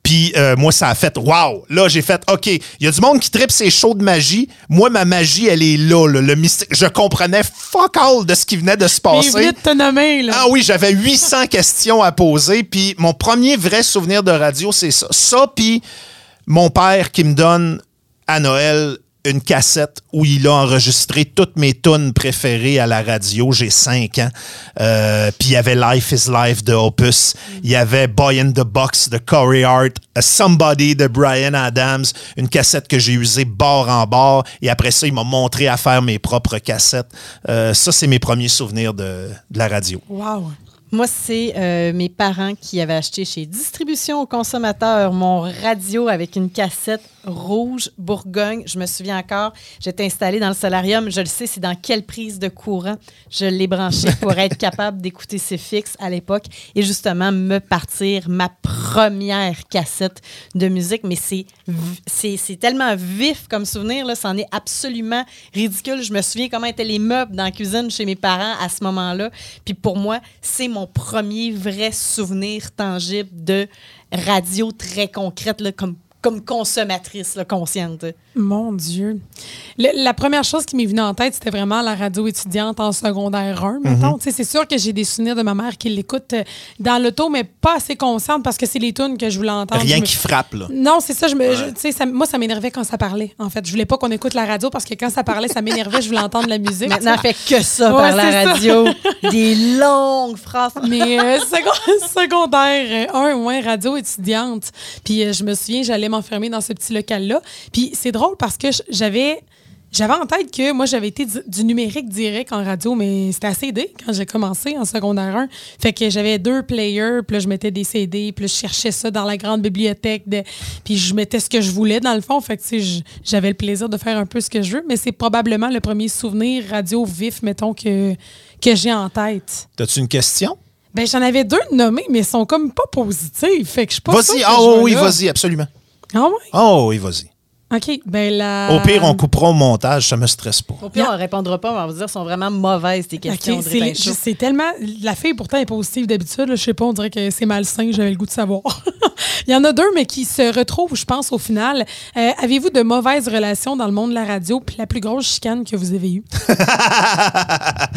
Puis euh, moi, ça a fait wow! Là, j'ai fait OK, il y a du monde qui tripe ses shows de magie. Moi, ma magie, elle est là, là, le mystique. Je comprenais fuck all de ce qui venait de se Mais passer. vite te nommer, là. Ah oui, j'avais 800 [LAUGHS] questions à poser. Puis mon premier vrai souvenir de radio, c'est ça. Ça, puis mon père qui me donne à Noël une cassette où il a enregistré toutes mes tunes préférées à la radio. J'ai 5 ans. Euh, puis il y avait Life is Life de Opus. Il y avait Boy in the Box de Corey Hart. A Somebody de Brian Adams. Une cassette que j'ai usée bord en bord. Et après ça, il m'a montré à faire mes propres cassettes. Euh, ça, c'est mes premiers souvenirs de, la radio. Wow. Moi, c'est euh, mes parents qui avaient acheté chez Distribution aux consommateurs mon radio avec une cassette rouge Bourgogne. Je me souviens encore, j'étais installée dans le solarium. Je le sais, c'est dans quelle prise de courant je l'ai branché pour être [LAUGHS] capable d'écouter ces fixes à l'époque et justement me partir ma première cassette de musique. Mais c'est tellement vif comme souvenir, là, c'en est absolument ridicule. Je me souviens comment étaient les meubles dans la cuisine chez mes parents à ce moment-là. Puis pour moi, c'est mon premier vrai souvenir tangible de radio très concrète, là, comme, comme consommatrice consciente. Mon Dieu. Le- la première chose qui m'est venue en tête, c'était vraiment la radio étudiante en secondaire 1, mettons. Sais, C'est sûr que j'ai des souvenirs de ma mère qui l'écoute euh, dans l'auto, mais pas assez consciente parce que c'est les tunes que je voulais entendre. Rien me- qui frappe, là. Non, c'est ça. Je me, je- tu sais, ça- moi, ça m'énervait quand ça parlait. En fait, je voulais pas qu'on écoute la radio parce que quand ça parlait, ça m'énervait. Je voulais entendre la musique. Maintenant, elle fait que ça Ouais, par la radio. [LAUGHS] Des longues phrases. Mais euh, second- [LAUGHS] secondaire 1, ouais, radio étudiante. Puis euh, je me souviens, j'allais m'enfermer dans ce petit local-là. Puis c'est drôle parce que j'avais. J'avais en tête que moi, j'avais été du, du numérique direct en radio, mais c'était assez aidé quand j'ai commencé en secondaire 1. Fait que j'avais deux players, puis là, je mettais des CD, puis là, je cherchais ça dans la grande bibliothèque, de- puis je mettais ce que je voulais dans le fond. Fait que, tu sais, j'avais le plaisir de faire un peu ce que je veux, mais c'est probablement le premier souvenir radio vif, mettons, que, que j'ai en tête. T'as-tu une question? Ben, j'en avais deux nommés, mais ils sont comme pas positifs. Fait que je suis pas Vas-y. Ah vais oui, vas-y, absolument. Ah ouais? Oh oui, vas-y. OK. Ben, la... Au pire, on coupera au montage, ça me stresse pas. Au pire, on ne répondra pas, on va vous dire sont vraiment mauvaises tes questions. Pinchot. c'est tellement. La fille, pourtant, est positive d'habitude. Je sais pas, on dirait que c'est malsain. J'avais le goût de savoir. [LAUGHS] Il y en a deux, mais qui se retrouvent, je pense, au final. Euh, Avez-vous de mauvaises relations dans le monde de la radio, puis la plus grosse chicane que vous avez eue?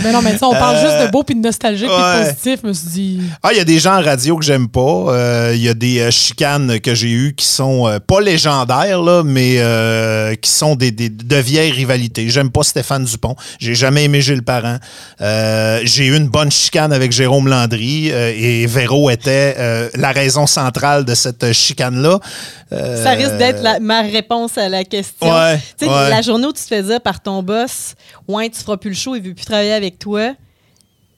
mais [LAUGHS] non, mais ça, on parle juste de beau, puis de nostalgique, puis de Euh, positif. Je me suis dit... Ah, il y a des gens en radio que j'aime pas. Euh, Il y a des euh, chicanes que j'ai eues qui sont euh, pas légendaires, là, mais euh, qui sont des, des- de vieilles rivalités. J'aime pas Stéphane Dupont. J'ai jamais aimé Gilles Parent. Euh, j'ai eu une bonne chicane avec Jérôme Landry euh, et Véro était la raison centrale de cette chicane-là. Ça risque d'être ma réponse à la question. Ouais, ouais. La journée où tu te fais dire par ton boss, ouais, tu feras plus le show, il veut plus travailler avec toi.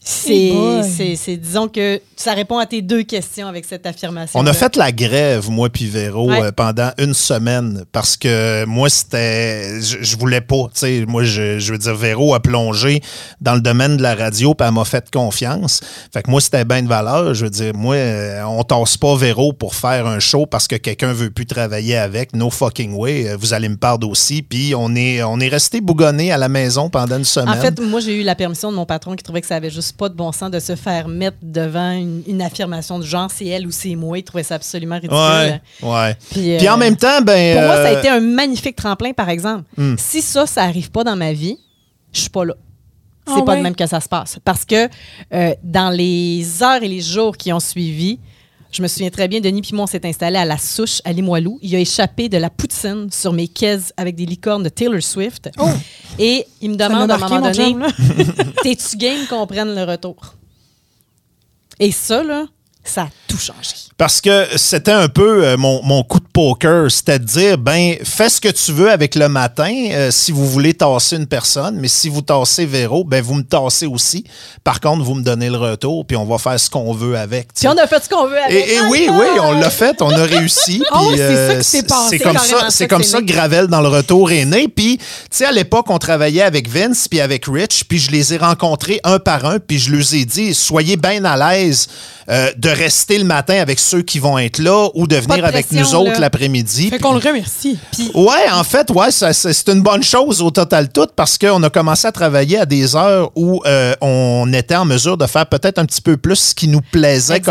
C'est, Hey disons que ça répond à tes deux questions avec cette affirmation. On a fait la grève, moi puis Véro, Ouais. euh, pendant une semaine parce que moi, c'était. Je, je voulais pas. Tu sais, moi, je, je veux dire, Véro a plongé dans le domaine de la radio puis elle m'a fait confiance. Fait que moi, c'était bien de valeur. Je veux dire, moi, euh, on tasse pas Véro pour faire un show parce que quelqu'un veut plus travailler avec. No fucking way. Euh, Vous allez me perdre aussi. Puis on est, on est resté bougonné à la maison pendant une semaine. En fait, moi, j'ai eu la permission de mon patron qui trouvait que ça avait juste pas de bon sens de se faire mettre devant une, une affirmation du genre c'est elle ou c'est moi. Il trouvait ça absolument ridicule. ouais, ouais. Puis, Puis euh, en même temps, ben. Pour moi, ça a euh, été un magnifique tremplin, par exemple. Hmm. Si ça, ça arrive pas dans ma vie, je suis pas là. C'est Ah pas ouais? de même que ça se passe. Parce que euh, dans les heures et les jours qui ont suivi, je me souviens très bien, Denis puis moi, on s'est installé à la souche à Limoilou. Il a échappé de la poutine sur mes caisses avec des licornes de Taylor Swift. Et il me demande à un moment donné, [LAUGHS] t'es-tu game qu'on prenne le retour? Et ça, là, ça a tout changé. Parce que c'était un peu euh, mon, mon coup de poker, c'était de dire, ben, fais ce que tu veux avec le matin euh, si vous voulez tasser une personne, mais si vous tassez Véro, ben, vous me tassez aussi. Par contre, vous me donnez le retour, puis on va faire ce qu'on veut avec. Puis on a fait ce qu'on veut avec. Et, et oui, oui, on l'a fait, on a réussi. [LAUGHS] Puis, c'est ça euh, qui s'est passé. C'est comme ça, c'est comme ça que Gravel dans le retour est né. Puis, tu sais, à l'époque, on travaillait avec Vince puis avec Rich, puis je les ai rencontrés un par un, puis je leur ai dit, soyez bien à l'aise euh, de rester le matin avec ceux qui vont être là ou de venir de avec pression, nous autres l'après-midi. Fait qu'on le remercie. Ouais, en fait, ouais, c'est une bonne chose au total tout parce qu'on a commencé à travailler à des heures où euh, on était en mesure de faire peut-être un petit peu plus ce qui nous plaisait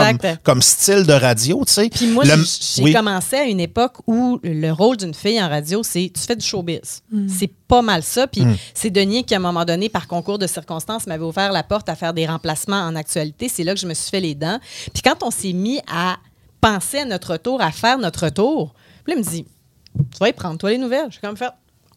comme, style de radio, tu sais. Puis moi, Le- j'ai oui. commencé à une époque où le rôle d'une fille en radio, c'est tu fais du showbiz. C'est pas mal ça. Puis Mm. c'est Denis qui, à un moment donné, par concours de circonstances, m'avait ouvert la porte à faire des remplacements en actualité. C'est là que je me suis fait les dents. Puis quand on s'est mis à penser à notre retour, à faire notre retour, puis là, il me dit Tu vas y prendre, toi, les nouvelles. Je suis comme fait.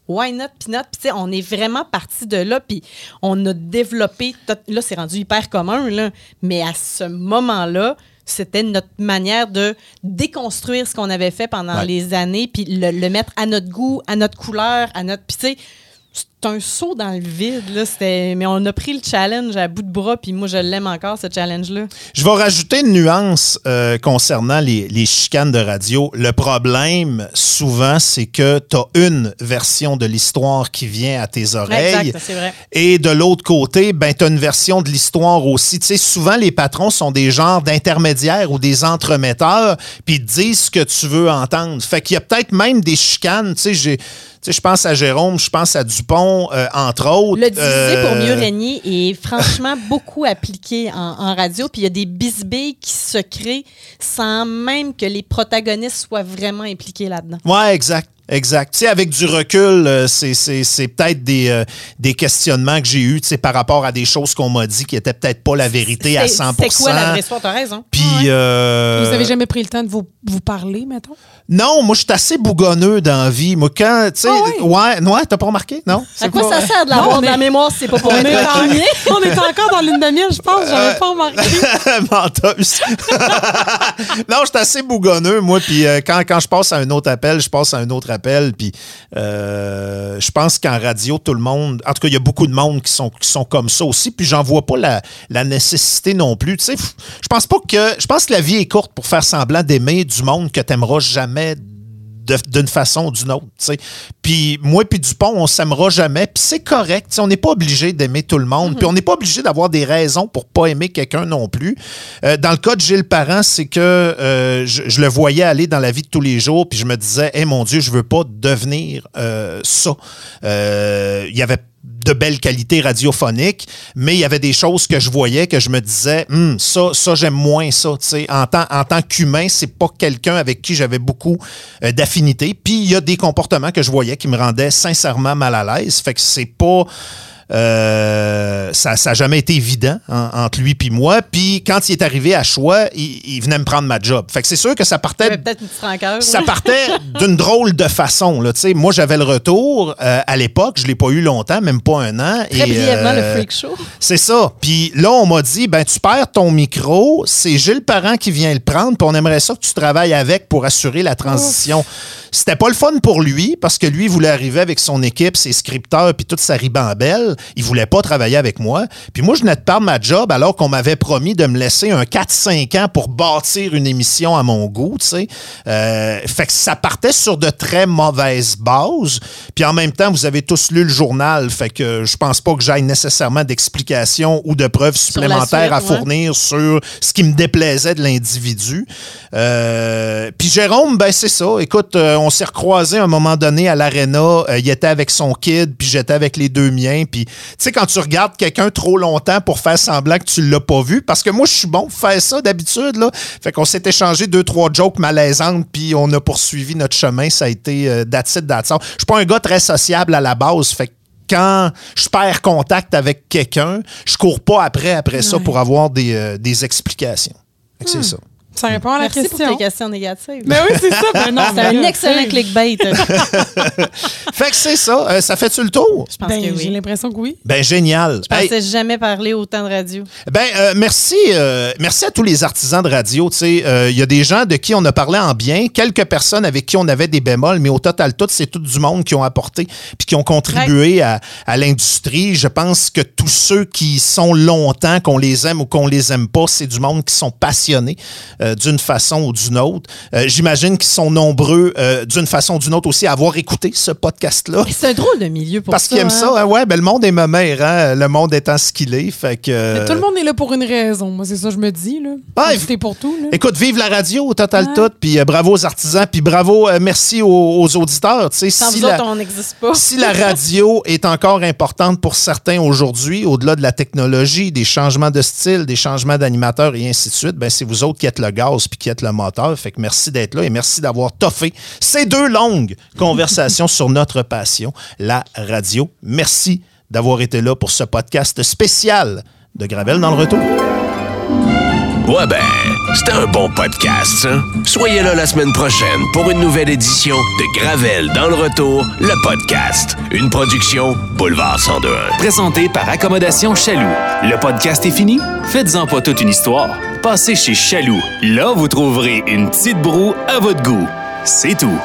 Why not, peanut? Puis, tu sais, on est vraiment parti de là, puis on a développé. Là, c'est rendu hyper commun, là. Mais à ce moment-là, c'était notre manière de déconstruire ce qu'on avait fait pendant Ouais. les années, puis le, le mettre à notre goût, à notre couleur, à notre. Puis, tu sais, c'est un saut dans le vide, là. Mais on a pris le challenge à bout de bras, puis moi, je l'aime encore, ce challenge-là. Je vais rajouter une nuance euh, concernant les, les chicanes de radio. Le problème, souvent, c'est que tu as une version de l'histoire qui vient à tes oreilles. Exact, c'est vrai. Et de l'autre côté, ben, tu as une version de l'histoire aussi. Tu sais, souvent, les patrons sont des genres d'intermédiaires ou des entremetteurs, puis disent ce que tu veux entendre. Fait qu'il y a peut-être même des chicanes. Tu sais, je pense à Jérôme, je pense à Dupont, euh, entre autres. Le diviser pour mieux Euh, régner est franchement [LAUGHS] beaucoup appliqué en, en radio. Puis il y a des bisbilles qui se créent sans même que les protagonistes soient vraiment impliqués là-dedans. Ouais, exact. Exact. Tu sais, avec du recul, euh, c'est, c'est, c'est peut-être des, euh, des questionnements que j'ai eus tu sais, par rapport à des choses qu'on m'a dit qui n'étaient peut-être pas la vérité à C'est- 100 C'est quoi la vraie histoire? T'as raison. Puis, euh, Vous avez jamais pris le temps de vous, vous parler, mettons? Non, moi, je suis assez bougonneux dans la vie. Moi, quand, tu sais, Ah ouais? ouais, ouais, t'as pas remarqué? Non? À quoi pas- ça sert de l'avoir est- la mémoire si c'est pas pour On est, [LAUGHS] en- [LAUGHS] on est encore dans l'une de miel, je pense. J'avais pas remarqué. [LAUGHS] menteuse. non, je suis assez bougonneux, moi. Puis euh, quand, quand je passe à un autre appel, je passe à un autre appel. Euh, je pense qu'en radio, tout le monde, en tout cas, il y a beaucoup de monde qui sont, comme ça aussi. Puis j'en vois pas la, la nécessité non plus. Tu sais, je pense pas que. Je pense que la vie est courte pour faire semblant d'aimer du monde que t'aimeras jamais d'une façon ou d'une autre. Puis moi puis Dupont, on s'aimera jamais. Puis c'est correct. On n'est pas obligé d'aimer tout le monde. Puis on n'est pas obligé d'avoir des raisons pour pas aimer quelqu'un non plus. Euh, dans le cas de Gilles Parent, c'est que euh, je, je le voyais aller dans la vie de tous les jours. Puis je me disais, hey, mon Dieu, je veux pas devenir euh, ça. Il y avait de belle qualité radiophonique, mais il y avait des choses que je voyais que je me disais, Hum, ça, ça j'aime moins ça. En tant, en tant qu'humain, c'est pas quelqu'un avec qui j'avais beaucoup euh, d'affinité. Puis il y a des comportements que je voyais qui me rendaient sincèrement mal à l'aise. Fait que c'est pas. Euh, ça n'a jamais été évident hein, entre lui puis moi. Puis quand il est arrivé à Choix, il, il venait me prendre ma job. Fait que c'est sûr que ça partait une ça partait [LAUGHS] d'une drôle de façon. Là. Moi, j'avais le retour euh, à l'époque. Je ne l'ai pas eu longtemps, même pas un an. Très Et, brièvement, euh, le freak show. C'est ça. Puis là, on m'a dit, ben tu perds ton micro, c'est Gilles Parent qui vient le prendre, puis on aimerait ça que tu travailles avec pour assurer la transition. C'était pas le fun pour lui, parce que lui, il voulait arriver avec son équipe, ses scripteurs, puis toute sa ribambelle. Il voulait pas travailler avec moi. Puis moi, je venais de perdre ma job alors qu'on m'avait promis de me laisser un 4-5 ans pour bâtir une émission à mon goût, tu sais. Euh, fait que ça partait sur de très mauvaises bases. Puis en même temps, vous avez tous lu le journal, fait que je pense pas que j'aille nécessairement d'explications ou de preuves supplémentaires à ouais. fournir sur ce qui me déplaisait de l'individu. Euh, puis Jérôme, ben c'est ça. Écoute, euh, on s'est recroisés à un moment donné à l'aréna. Il était avec son kid, puis j'étais avec les deux miens. Puis tu sais, quand tu regardes quelqu'un trop longtemps pour faire semblant que tu l'as pas vu, parce que moi, je suis bon pour faire ça d'habitude, là. Fait qu'on s'est échangé deux, trois jokes malaisantes, puis on a poursuivi notre chemin. Ça a été euh, that's it, that's. Je suis pas un gars très sociable à la base, fait que quand je perds contact avec quelqu'un, je cours pas après après ça pour avoir des, euh, des explications. C'est ça. Ça répond à la Merci pour question. tes questions négatives. Mais oui, c'est ça. [LAUGHS] Ben non, C'est un excellent clickbait. [LAUGHS] Fait que c'est ça. Euh, ça fait-tu le tour? Je pense Ben, que j'ai oui. l'impression que oui. Ben génial. Je Hey, pensais jamais parler autant de radio. Ben, euh, merci, euh, merci à tous les artisans de radio. Tu sais, euh, il y a des gens de qui on a parlé en bien, quelques personnes avec qui on avait des bémols, mais au total, tout, c'est tout du monde qui ont apporté puis qui ont contribué à, à l'industrie. Je pense que tous ceux qui sont longtemps, qu'on les aime ou qu'on les aime pas, c'est du monde qui sont passionnés euh, d'une façon ou d'une autre. Euh, J'imagine qu'ils sont nombreux euh, d'une façon ou d'une autre aussi à avoir écouté ce podcast-là. Mais C'est un drôle de milieu pour Parce ça. qu'ils aiment hein. ça, hein, ouais, ben le monde est ma mère, hein, le monde étant ce qu'il est, fait que... Mais Tout le monde est là pour une raison. Moi, c'est ça que je me dis. Là. C'était pour tout. Là. Écoute, vive la radio au total Ouais. tout, puis bravo aux artisans, puis bravo, merci aux, aux auditeurs. Sans si vous la, autres, on n'existe pas. si la radio est encore importante pour certains aujourd'hui, au-delà de la technologie, des changements de style, des changements d'animateurs et ainsi de suite, ben c'est vous autres qui êtes le puis qui êtes le moteur. Fait que merci d'être là et merci d'avoir toffé ces deux longues conversations sur notre passion, la radio. Merci d'avoir été là pour ce podcast spécial de Gravel dans le retour. Ouais ben, c'était un bon podcast. Soyez là la semaine prochaine pour une nouvelle édition de Gravel dans le retour, le podcast. Une production Boulevard 1021. Présenté par Accommodation Chaloux. Le podcast est fini? Faites-en pas toute une histoire. Passez chez Chaloux. Là, vous trouverez une petite broue à votre goût. C'est tout.